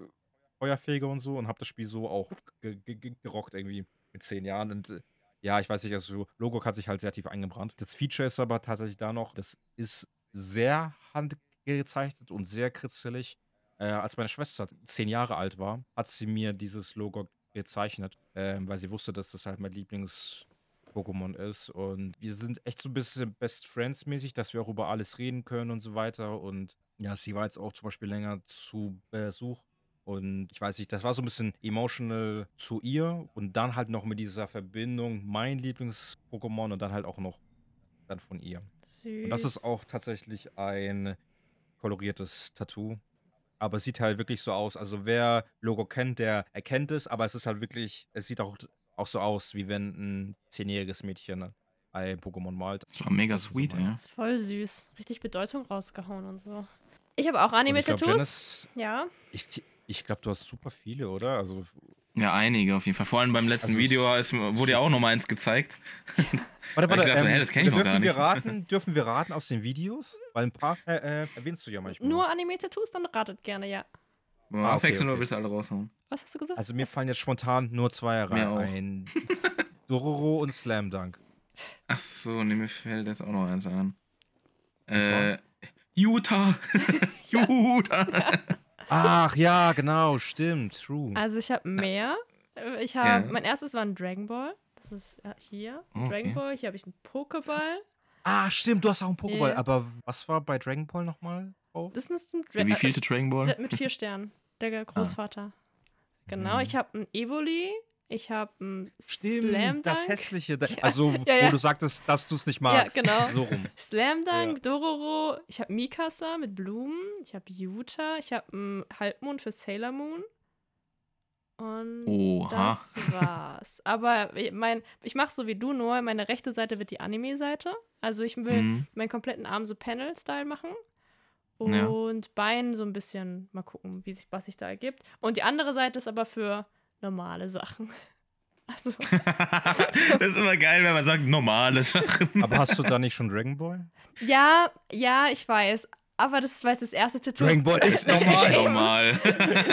Feuerfeger und so und habe das Spiel so auch ge ge gerockt irgendwie mit zehn Jahren und äh, ja, ich weiß nicht, also Logo hat sich halt sehr tief eingebrannt. Das Feature ist aber tatsächlich da noch, das ist sehr handgezeichnet und sehr kritzelig. Äh, als meine Schwester zehn Jahre alt war, hat sie mir dieses Logo gezeichnet, äh, weil sie wusste, dass das halt mein Lieblings-Pokémon ist. Und wir sind echt so ein bisschen Best Friends-mäßig, dass wir auch über alles reden können und so weiter. Und ja, sie war jetzt auch zum Beispiel länger zu Besuch und ich weiß nicht, das war so ein bisschen emotional zu ihr und dann halt noch mit dieser Verbindung mein Lieblings-Pokémon und dann halt auch noch dann von ihr. Süß. Und das ist auch tatsächlich ein koloriertes Tattoo. Aber es sieht halt wirklich so aus. Also wer Logo kennt, der erkennt es, aber es ist halt wirklich, es sieht auch, auch so aus, wie wenn ein zehnjähriges Mädchen ein Pokémon malt. Das war mega sweet, ja. Das ist voll süß. Richtig Bedeutung rausgehauen und so. Ich habe auch Anime-Tattoos. Ja. ich, ich glaube, du hast super viele, oder? Also Ja, einige auf jeden Fall. Vor allem beim letzten Also Video ist, wurde ja auch noch mal eins gezeigt. Warte, Ich dachte so, hä, das kenn ich noch dürfen gar Wir nicht. raten, dürfen wir raten aus den Videos? Weil ein paar äh, äh, erwähnst du ja manchmal. Nur Anime-Tattoos, dann ratet gerne, ja. Ah, okay, okay. willst du alle raushauen? Was hast du gesagt? Also mir fallen jetzt spontan nur zwei rein. auch. Ein Dororo und Slam Dunk. Ach so, nee, mir fällt jetzt auch noch eins zwar? Äh, Utah! Utah! Ach ja, genau, stimmt, true. Also ich habe mehr. Äh, Ich habe, Ja. mein erstes war ein Dragon Ball. Das ist äh, hier, Okay. Dragon Ball. Hier habe ich einen Pokéball. Ah, stimmt, du hast auch einen Pokéball. Ja. Aber was war bei Dragon Ball nochmal? Oh. Das ist ein Dragon Wie vielte Dragon Ball? Mit vier Sternen. Der Großvater. Genau, Mhm. ich habe ein Evoli. Ich habe ein Stimmt, Slam das Dunk. hässliche. Da, also, ja, ja. wo du sagtest, dass du es nicht magst. genau. So rum. Slam Dunk, Dororo. Ich habe Mikasa mit Blumen. Ich habe Yuta. Ich habe einen Halbmond für Sailor Moon. Und Oha. das war's. Aber ich- mein, ich mache so wie du nur. Meine rechte Seite wird die Anime-Seite. Also ich will Mhm. meinen kompletten Arm so Panel-Style machen. Ja. Und Bein so ein bisschen mal gucken, wie sich, was sich da ergibt. Und die andere Seite ist aber für normale Sachen. Also, das ist immer geil, wenn man sagt, normale Sachen. Aber hast du da nicht schon Dragon Ball? ja, ja, ich weiß. Aber das ist, weil es das erste Tattoo Dragon Ball ist normal. nicht normal.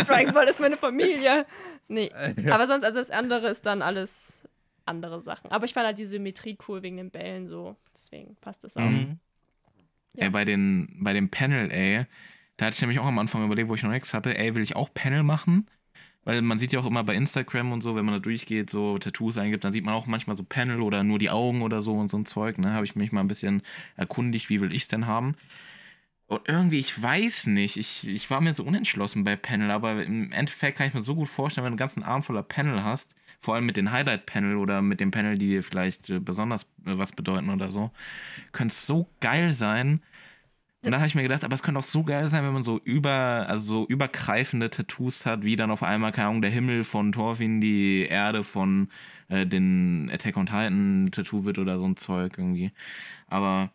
Dragon Ball ist meine Familie. Nee. Ja. Aber sonst, also das andere ist dann alles andere Sachen. Aber ich fand halt die Symmetrie cool wegen den Bällen so. Deswegen passt das auch. Mhm. Ja. Ey, bei, den, bei dem Panel, ey, da hatte ich nämlich auch am Anfang überlegt, wo ich noch nichts hatte, ey, will ich auch Panel machen? Weil man sieht ja auch immer bei Instagram und so, wenn man da durchgeht, so Tattoos eingibt, dann sieht man auch manchmal so Panel oder nur die Augen oder so und so ein Zeug. Ne, habe ich mich mal ein bisschen erkundigt, wie will ich es denn haben? Und irgendwie, ich weiß nicht, ich, ich war mir so unentschlossen bei Panel, aber im Endeffekt kann ich mir so gut vorstellen, wenn du einen ganzen Arm voller Panel hast, vor allem mit den Highlight-Panel oder mit dem Panel, die dir vielleicht äh, besonders äh, was bedeuten oder so, könnte es so geil sein. Und dann habe ich mir gedacht, aber es könnte auch so geil sein, wenn man so über, also so übergreifende Tattoos hat, wie dann auf einmal, keine Ahnung, der Himmel von Thorfinn, die Erde von äh, den Attack on Titan Tattoo wird oder so ein Zeug irgendwie. Aber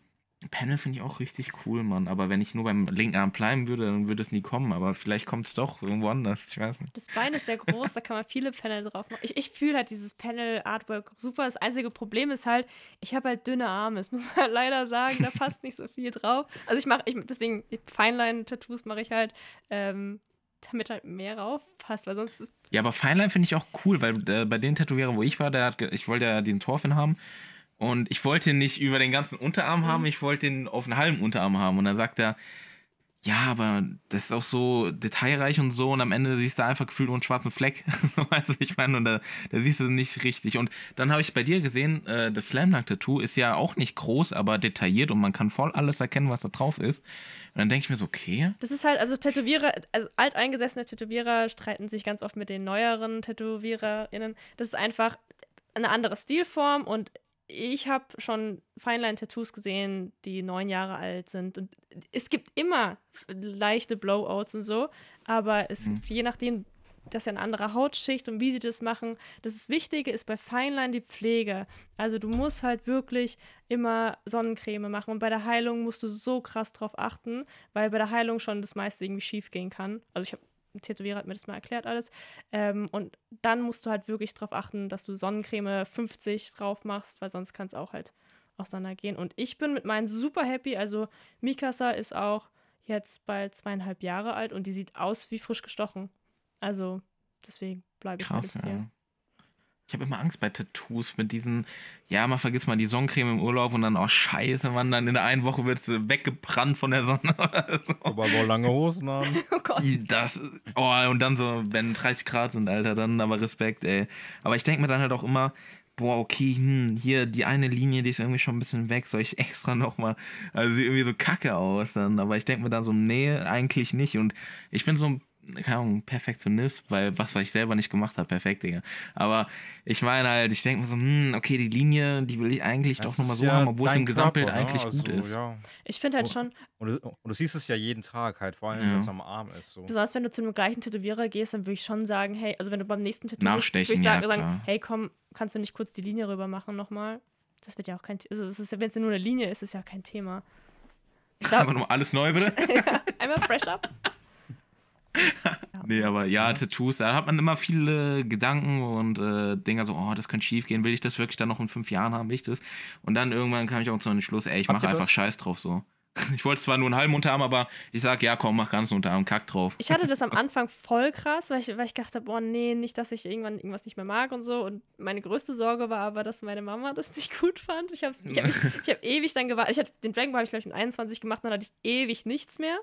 Panel finde ich auch richtig cool, Mann. Aber wenn ich nur beim linken Arm bleiben würde, dann würde es nie kommen. Aber vielleicht kommt es doch irgendwo anders. Ich weiß nicht. Das Bein ist sehr groß, da kann man viele Panel drauf machen. Ich, ich fühle halt dieses Panel-Artwork super. Das einzige Problem ist halt, ich habe halt dünne Arme. Das muss man halt leider sagen, da passt nicht so viel drauf. Also ich mache, ich, deswegen Feinline-Tattoos mache ich halt, ähm, damit halt mehr drauf passt, weil sonst ist Ja, aber Feinlein finde ich auch cool, weil äh, bei den Tätowierer, wo ich war, der hat, ich wollte ja den Thorfinn haben. Und ich wollte ihn nicht über den ganzen Unterarm haben, ich wollte ihn auf einen halben Unterarm haben. Und dann sagt er, ja, aber das ist auch so detailreich und so. Und am Ende siehst du einfach gefühlt nur einen schwarzen Fleck. so, also ich meine, und da, da siehst du nicht richtig. Und dann habe ich bei dir gesehen, äh, das Slam Dunk Tattoo ist ja auch nicht groß, aber detailliert und man kann voll alles erkennen, was da drauf ist. Und dann denke ich mir so, okay. Das ist halt, also Tätowierer, also alteingesessene Tätowierer streiten sich ganz oft mit den neueren TätowiererInnen. Das ist einfach eine andere Stilform und ich habe schon Feinline-Tattoos gesehen, die neun Jahre alt sind. Und es gibt immer leichte Blowouts und so, aber es, je nachdem, das ist ja eine andere Hautschicht und wie sie das machen. Das Wichtige ist bei Feinline die Pflege. Also du musst halt wirklich immer Sonnencreme machen und bei der Heilung musst du so krass drauf achten, weil bei der Heilung schon das meiste irgendwie schief gehen kann. Also ich habe Tätowierer hat mir das mal erklärt alles. Ähm, und dann musst du halt wirklich darauf achten, dass du Sonnencreme 50 drauf machst, weil sonst kann es auch halt auseinandergehen. Und ich bin mit meinen super happy. Also Mikasa ist auch jetzt bald zweieinhalb Jahre alt und die sieht aus wie frisch gestochen. Also deswegen bleibe ich bei Krass, Stil. ja. Ich habe immer Angst bei Tattoos mit diesen, ja, man vergisst mal die Sonnencreme im Urlaub und dann, oh scheiße, man, dann in der einen Woche wird es weggebrannt von der Sonne oder so. Aber wir lange Hosen haben. Oh Gott. Das, oh, und dann so, wenn 30 Grad sind, Alter, dann aber Respekt, ey. Aber ich denke mir dann halt auch immer, boah, okay, hm, hier die eine Linie, die ist irgendwie schon ein bisschen weg, soll ich extra nochmal, also sieht irgendwie so kacke aus dann, aber ich denke mir dann so, nee, eigentlich nicht und ich bin so ein keine Ahnung, Perfektionist, weil was, was ich selber nicht gemacht habe, perfekt, Digga. Aber ich meine halt, ich denke mir so, hm, okay, die Linie, die will ich eigentlich doch nochmal so haben, obwohl es im Gesamtbild eigentlich gut ist. ne? Ja. Ich finde halt schon, Und, du, und du siehst es ja jeden Tag halt, vor allem Ja. wenn es am Arm ist. So. besonders wenn du zu einem gleichen Tätowierer gehst, dann würde ich schon sagen, hey, also wenn du beim nächsten bist, Nachstechen, würde ich sagen, ja, hey, komm, kannst du nicht kurz die Linie rüber machen nochmal? Das wird ja auch kein also es ist ja, wenn es ja nur eine Linie ist, ist es ja kein Thema. Ich Aber glaube, nochmal alles neu, bitte? einmal fresh up. Nee, aber ja, Tattoos, da hat man immer viele Gedanken und äh, Dinger so, oh, das könnte schief gehen, will ich das wirklich dann noch in fünf Jahren haben, will ich das? Und dann irgendwann kam ich auch zu einem Schluss, ey, ich mache einfach das? Scheiß drauf so. Ich wollte zwar nur einen halben Unterarm, aber ich sag, ja, komm, mach ganzen Unterarm, kack drauf. Ich hatte das am Anfang voll krass, weil ich, weil ich dachte, boah, nee, nicht, dass ich irgendwann irgendwas nicht mehr mag und so. Und meine größte Sorge war aber, dass meine Mama das nicht gut fand. Ich habe ich hab, ich, ich hab ewig dann gewartet. Ich hab, den Dragon Ball habe ich, glaube ich, mit 21 gemacht, dann hatte ich ewig nichts mehr.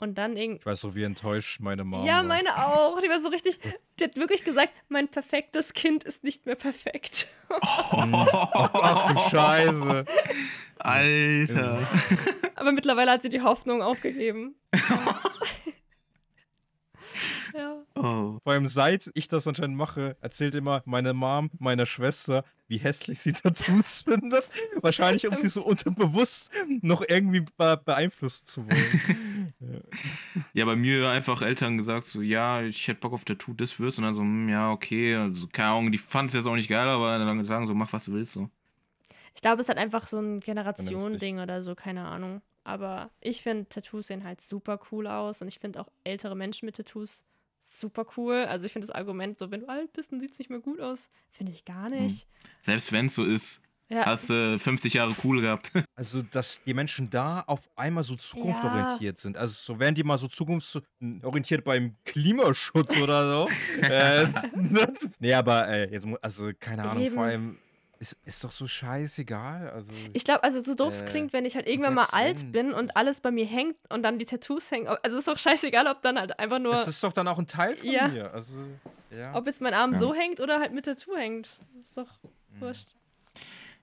Und dann irgendwie. Ich weiß so, wie enttäuscht meine Mama Ja, meine auch. Die war so richtig, die hat wirklich gesagt, mein perfektes Kind ist nicht mehr perfekt. Ach du Scheiße. Alter. Aber mittlerweile hat sie die Hoffnung aufgegeben. ja. Oh. Vor allem seit ich das anscheinend mache, erzählt immer meine Mom, meiner Schwester, wie hässlich sie Tattoos findet. Wahrscheinlich, um sie so unterbewusst noch irgendwie be beeinflussen zu wollen. Ja, bei mir einfach Eltern gesagt, so, ja, ich hätte Bock auf Tattoo, das wirst. Und dann so, hm, ja, okay, also keine Ahnung, die fanden es jetzt auch nicht geil, aber dann sagen so, mach was du willst, so. Ich glaube, es hat einfach so ein Generation-Ding oder so, keine Ahnung. Aber ich finde, Tattoos sehen halt super cool aus und ich finde auch ältere Menschen mit Tattoos super cool. Also ich finde das Argument so, wenn du alt bist, dann sieht es nicht mehr gut aus, finde ich gar nicht. Selbst wenn es so ist, Ja. hast du 50 Jahre cool gehabt. Also, dass die Menschen da auf einmal so zukunftsorientiert sind. Also, so wären die mal so zukunftsorientiert beim Klimaschutz oder so. äh, nee, aber äh, jetzt, also, keine Ahnung, Eben. vor allem, ist, ist doch so scheißegal. Also, Ich glaube, also so doof es Äh, klingt, wenn ich halt irgendwann mal alt wenn- bin und alles bei mir hängt und dann die Tattoos hängen. Also ist doch scheißegal, ob dann halt einfach nur, das ist doch dann auch ein Teil von Ja. mir. Also, ja. ob jetzt mein Arm Ja. so hängt oder halt mit Tattoo hängt. Ist doch Mhm. wurscht.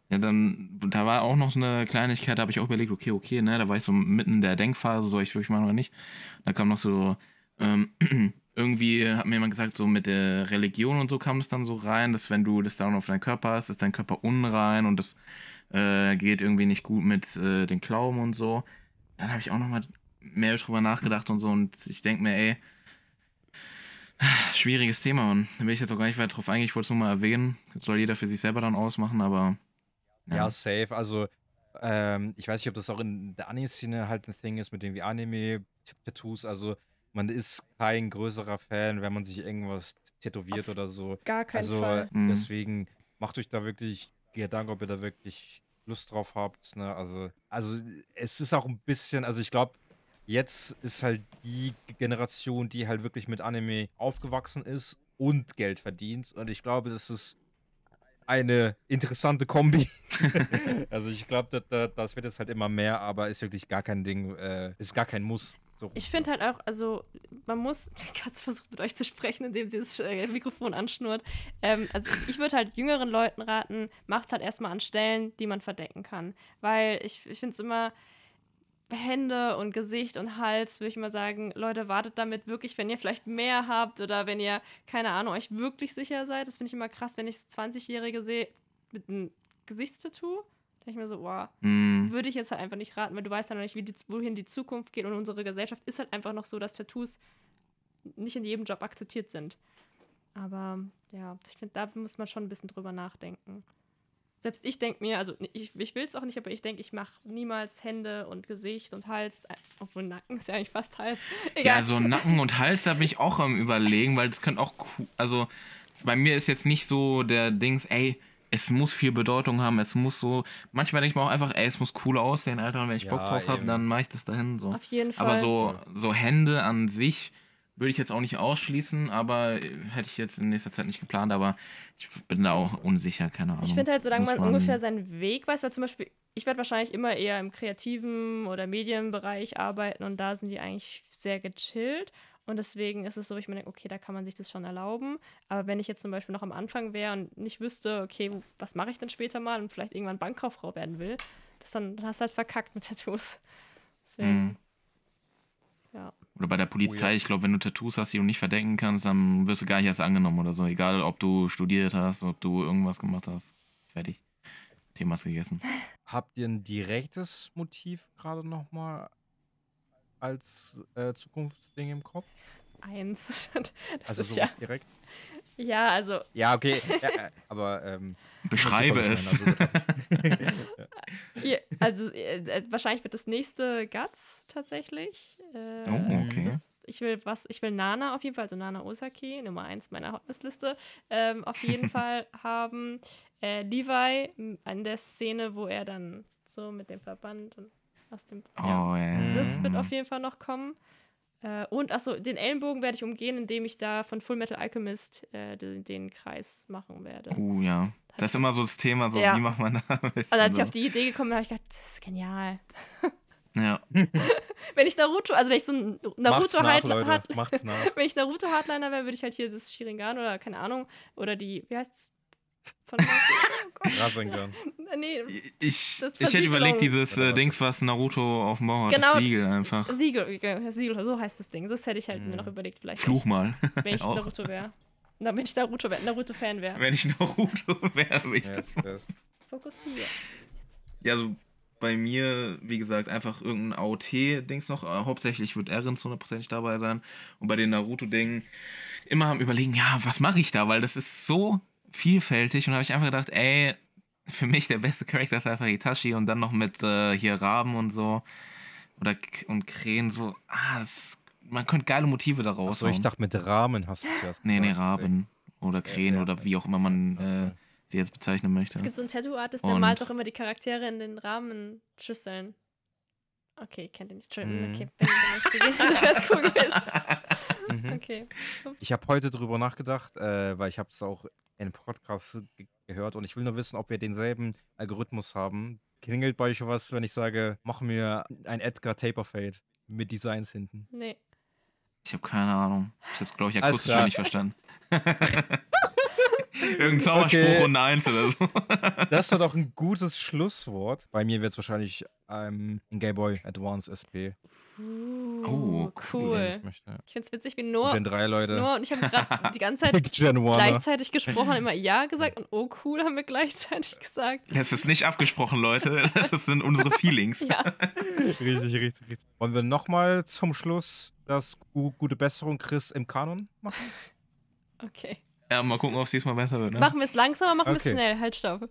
Ja, dann, da war auch noch so eine Kleinigkeit, da habe ich auch überlegt, okay, okay, ne, da war ich so mitten in der Denkphase, soll ich wirklich machen oder nicht. Da kam noch so, ähm, irgendwie hat mir jemand gesagt, so mit der Religion und so kam das dann so rein, dass wenn du das dann auf deinen Körper hast, ist dein Körper unrein und das äh, geht irgendwie nicht gut mit äh, den Glauben und so. Dann habe ich auch nochmal mehr drüber nachgedacht und so und ich denke mir, ey, schwieriges Thema und da will ich jetzt auch gar nicht weiter drauf eingehen, ich wollte es nur mal erwähnen. Das soll jeder für sich selber dann ausmachen, aber Ja, safe. Also, ähm, ich weiß nicht, ob das auch in der Anime-Szene halt ein Thing ist mit irgendwie Anime-Tattoos. Also, man ist kein größerer Fan, wenn man sich irgendwas tätowiert Auf oder so. Gar keinen Also, Fall. Mhm. deswegen macht euch da wirklich Gedanken, ob ihr da wirklich Lust drauf habt. Ne? Also, also, es ist auch ein bisschen, also ich glaube, jetzt ist halt die Generation, die halt wirklich mit Anime aufgewachsen ist und Geld verdient. Und ich glaube, das ist eine interessante Kombi. also ich glaube, das, das, das wird jetzt halt immer mehr, aber ist wirklich gar kein Ding, äh, ist gar kein Muss. So, Ich finde halt auch, also man muss, die Katze versucht mit euch zu sprechen, indem sie das äh, Mikrofon anschnurrt. Ähm, also ich würde halt jüngeren Leuten raten, macht's halt erstmal an Stellen, die man verdecken kann. Weil ich, ich finde es immer, Hände und Gesicht und Hals, würde ich mal sagen, Leute, wartet damit wirklich, wenn ihr vielleicht mehr habt oder wenn ihr, keine Ahnung, euch wirklich sicher seid. Das finde ich immer krass, wenn ich so 20-Jährige sehe mit einem Gesichtstattoo. Da denke ich mir so, wow, Mm, würde ich jetzt halt einfach nicht raten, weil du weißt ja noch nicht, wie die, wohin die Zukunft geht und unsere Gesellschaft ist halt einfach noch so, dass Tattoos nicht in jedem Job akzeptiert sind. Aber ja, ich finde, da muss man schon ein bisschen drüber nachdenken. Selbst ich denke mir, also ich, ich will es auch nicht, aber ich denke, ich mache niemals Hände und Gesicht und Hals, obwohl Nacken ist ja eigentlich fast Hals. Ja, Egal. so Nacken und Hals, da bin ich auch am überlegen, weil das könnte auch also bei mir ist jetzt nicht so der Dings, ey, es muss viel Bedeutung haben, es muss so, manchmal denke ich mir auch einfach, ey, es muss cool aussehen, Alter, und wenn ich Bock Ja, drauf habe, dann mache ich das dahin, so. Auf jeden Fall. Aber so, so Hände an sich würde ich jetzt auch nicht ausschließen, aber äh, hätte ich jetzt in nächster Zeit nicht geplant, aber ich bin da auch unsicher, keine Ahnung. Ich finde halt, solange Muss man, ungefähr seinen Weg weiß, weil zum Beispiel, ich werde wahrscheinlich immer eher im kreativen oder Medienbereich arbeiten und da sind die eigentlich sehr gechillt. Und deswegen ist es so, ich mir denke, okay, da kann man sich das schon erlauben. Aber wenn ich jetzt zum Beispiel noch am Anfang wäre und nicht wüsste, okay, was mache ich denn später mal und vielleicht irgendwann Bankkauffrau werden will, das dann, dann hast du halt verkackt mit Tattoos. Deswegen, Mhm. ja. Oder bei der Polizei, Oh ja. ich glaube, wenn du Tattoos hast, die du nicht verdecken kannst, dann wirst du gar nicht erst angenommen oder so. Egal, ob du studiert hast, ob du irgendwas gemacht hast. Fertig. Thema ist gegessen. Habt ihr ein direktes Motiv gerade nochmal als äh, Zukunftsding im Kopf? Eins. das Also ist ja, sowas direkt? ja, also Ja, okay. ja, äh, aber ähm, Beschreibe es. Also, Ja, also äh, äh, wahrscheinlich wird das nächste Guts tatsächlich. Äh, Oh, okay. Das, ich will was, ich will Nana auf jeden Fall, also Nana Osaki, Nummer eins meiner Hotnessliste, ähm, auf jeden Fall haben. Äh, Levi an der Szene, wo er dann so mit dem Verband und aus dem. Oh, ja. das wird auf jeden Fall noch kommen. Äh, und achso, den Ellenbogen werde ich umgehen, indem ich da von Full Metal Alchemist äh, den, den Kreis machen werde. Uh, ja. Das ist immer so das Thema, so Ja. wie macht man da Also als ich auf die Idee gekommen bin, habe ich gedacht, das ist genial. Ja. Wenn ich Naruto, also wenn ich so ein Naruto nach, Hard, Leute. Hard, Macht's nach. wenn ich Naruto Hardliner wäre, würde ich halt hier das Sharingan oder keine Ahnung oder die, wie heißt's? Von Naruto? oh. Rasengan. nee, Ich, ich hätte überlegt, dieses äh, was? Dings, was Naruto auf dem Bauch hat, Genau. das Siegel einfach. Siegel, Siegel, so heißt das Ding. Das hätte ich halt mir Hm. noch überlegt, vielleicht. Fluch mal. Wenn ich. Naruto wäre. Na, wenn ich Naruto wäre, Naruto-Fan wäre. Wenn ich Naruto wäre, würde ich Ja, das das. Fokussiere. Ja, also bei mir, wie gesagt, einfach irgendein AOT-Dings noch. Äh, hauptsächlich wird Erin zu 100% dabei sein. Und bei den Naruto-Dingen immer am Überlegen, ja, was mache ich da? Weil das ist so vielfältig. Und habe ich einfach gedacht, ey, für mich der beste Charakter ist einfach Itachi. Und dann noch mit äh, hier Raben und so. Oder und Krähen so. Ah, das man könnte geile Motive daraus Achso, ich dachte mit Rahmen hast du es zuerst Nee, nee, Raben oder Krähen ja. oder wie auch immer man äh, sie jetzt bezeichnen möchte. Es gibt so einen Tattoo-Artist, der Und- malt doch immer die Charaktere in den Rahmenschüsseln. Okay, kennt ihr nicht. Entschuldigung, Mhm. okay. Bin, ich. Das cool gewesen. Mhm. Okay. Ups. Ich habe heute drüber nachgedacht, äh, weil ich habe es auch in einem Podcast ge gehört und ich will nur wissen, ob wir denselben Algorithmus haben. Klingelt bei euch was, wenn ich sage, mach mir ein Edgar Taperfade mit Designs hinten? Nee. Ich habe keine Ahnung. Ich hab's, glaube ich, akustisch nicht verstanden. Irgendein Zauberspruch Okay. und eins oder so. Das war doch ein gutes Schlusswort. Bei mir wird es wahrscheinlich ähm, ein Game Boy Advance SP. Uh, Oh, cool. den Ich möchte. Ich find's witzig, wie Noah, Gen 3, Leute. Noah und ich haben gerade die ganze Zeit Big Gen 1. gleichzeitig gesprochen, immer Ja gesagt und Oh cool haben wir gleichzeitig gesagt. Das ist nicht abgesprochen, Leute. Das sind unsere Feelings. Ja. Richtig, richtig, richtig. Wollen wir nochmal zum Schluss das gu gute Besserung Chris im Kanon machen? Okay. Ja, mal gucken, ob es diesmal besser wird. Ne? Machen wir es langsamer, machen wir es Okay. schnell. Halt, stopp.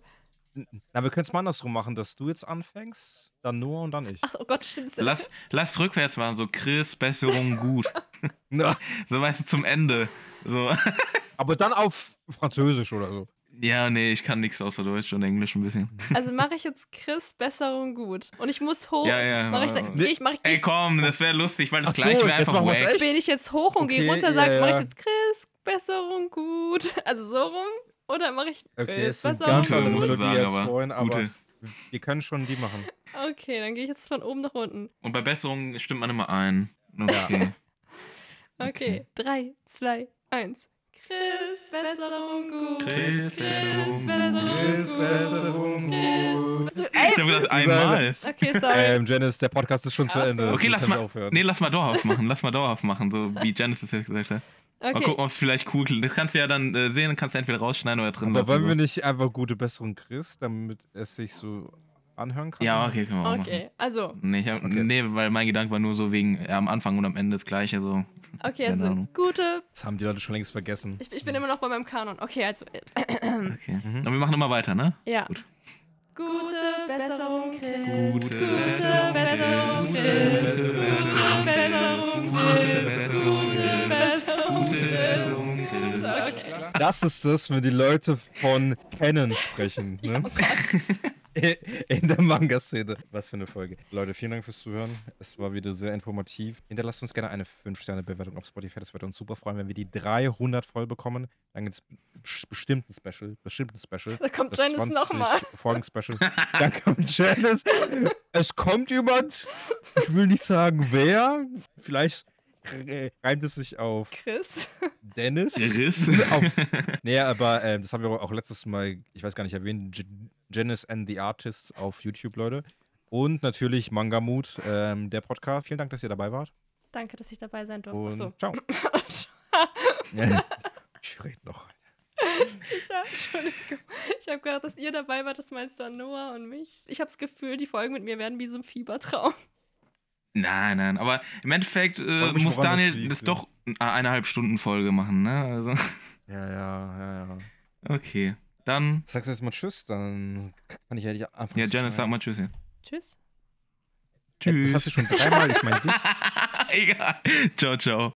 Na, wir können es mal andersrum machen, dass du jetzt anfängst, dann Noah und dann ich. Ach, oh Gott, stimmt. es. Lass, lass rückwärts machen, so Chris, Besserung, gut. So weißt du, zum Ende. So. aber dann auf Französisch oder so. Ja, nee, ich kann nichts außer Deutsch und Englisch ein bisschen. Also mache ich jetzt Chris Besserung gut. Und ich muss hoch. Ja, ja. Mach ich, da, geh ich, mach ich, Ey, komm, das wäre lustig, weil das Ach so, gleich wäre einfach echt? bin ich jetzt hoch und gehe Okay, runter, ja, sag, mache ich ja. jetzt Chris Besserung gut. Also so rum. Oder mache ich Chris Okay, es sind Besserung ganz Gute, andere Melodie als aber vorhin, aber gute. wir können schon die machen. Okay, dann gehe ich jetzt von oben nach unten. Und bei Besserung stimmt man immer ein. Okay. Okay, drei, zwei, eins. Chris Besserung gut. Chris, Besserung Besserung gut. gut. Ich hab gedacht, einmal. Okay, sorry. Ähm, Janice, der Podcast ist schon zu. Ende. Okay, lass mal, nee, lass mal dauerhaft machen. Lass mal dauerhaft machen, so wie Janice das jetzt gesagt hat. Mal Okay. gucken, ob es vielleicht cool klingt. Das kannst du ja dann äh, sehen, dann kannst du entweder rausschneiden oder drin Aber lassen. wollen wir nicht einfach gute Besserung Chris, damit es sich so anhören kann? Ja, okay, können wir auch machen. Okay, also, Nee, ich hab, Okay. nee, weil mein Gedanke war nur so wegen ja, am Anfang und am Ende das gleiche. So. okay, also Ahnung. gute. Das haben die Leute schon längst vergessen. Ich, ich bin immer noch bei meinem Kanon. Okay, also, äh, Okay. Und wir machen immer weiter, ne? ja. Gut. Gute Besserung, Chris. Gute Gute Besserung, Chris. Gute Besserung, Chris. Besserung, Chris. Das ist das, wenn die Leute von Canon sprechen. Ne? In der Manga-Szene. Was für eine Folge. Leute, vielen Dank fürs Zuhören. Es war wieder sehr informativ. Hinterlasst uns gerne eine 5-Sterne-Bewertung auf Spotify. Das würde uns super freuen, wenn wir die 300 voll bekommen. Dann gibt es bestimmt ein Special. Bestimmt ein Special. Da kommt Das Janice 20 nochmal. Folgen-Special. Dann kommt Janice. Es kommt jemand. Ich will nicht sagen, wer. Vielleicht reimt es sich auf Chris. Dennis. Riss. Auf, nee, aber äh, das haben wir auch letztes Mal, ich weiß gar nicht, erwähnt, Janice and the Artists auf YouTube, Leute. Und natürlich Mangamut, ähm, der Podcast. Vielen Dank, dass ihr dabei wart. Danke, dass ich dabei sein durfte. Und Achso. ciao. ich rede noch. Ich habe gedacht, dass ihr dabei wart. Das meinst du an Noah und mich? Ich habe das Gefühl, die Folgen mit mir werden wie so ein Fiebertraum. Nein, nein, aber im Endeffekt äh, muss das Daniel liegt, das ja. doch eine eineinhalb Stunden Folge machen, ne? Also, Ja, ja, ja, ja. okay. Dann, Sagst du jetzt mal Tschüss, dann kann ich ja dich anfangen. ja, Janice, sag mal Tschüss jetzt. Tschüss. Das hast du schon dreimal, ich meine dich. Egal. Ciao, ciao.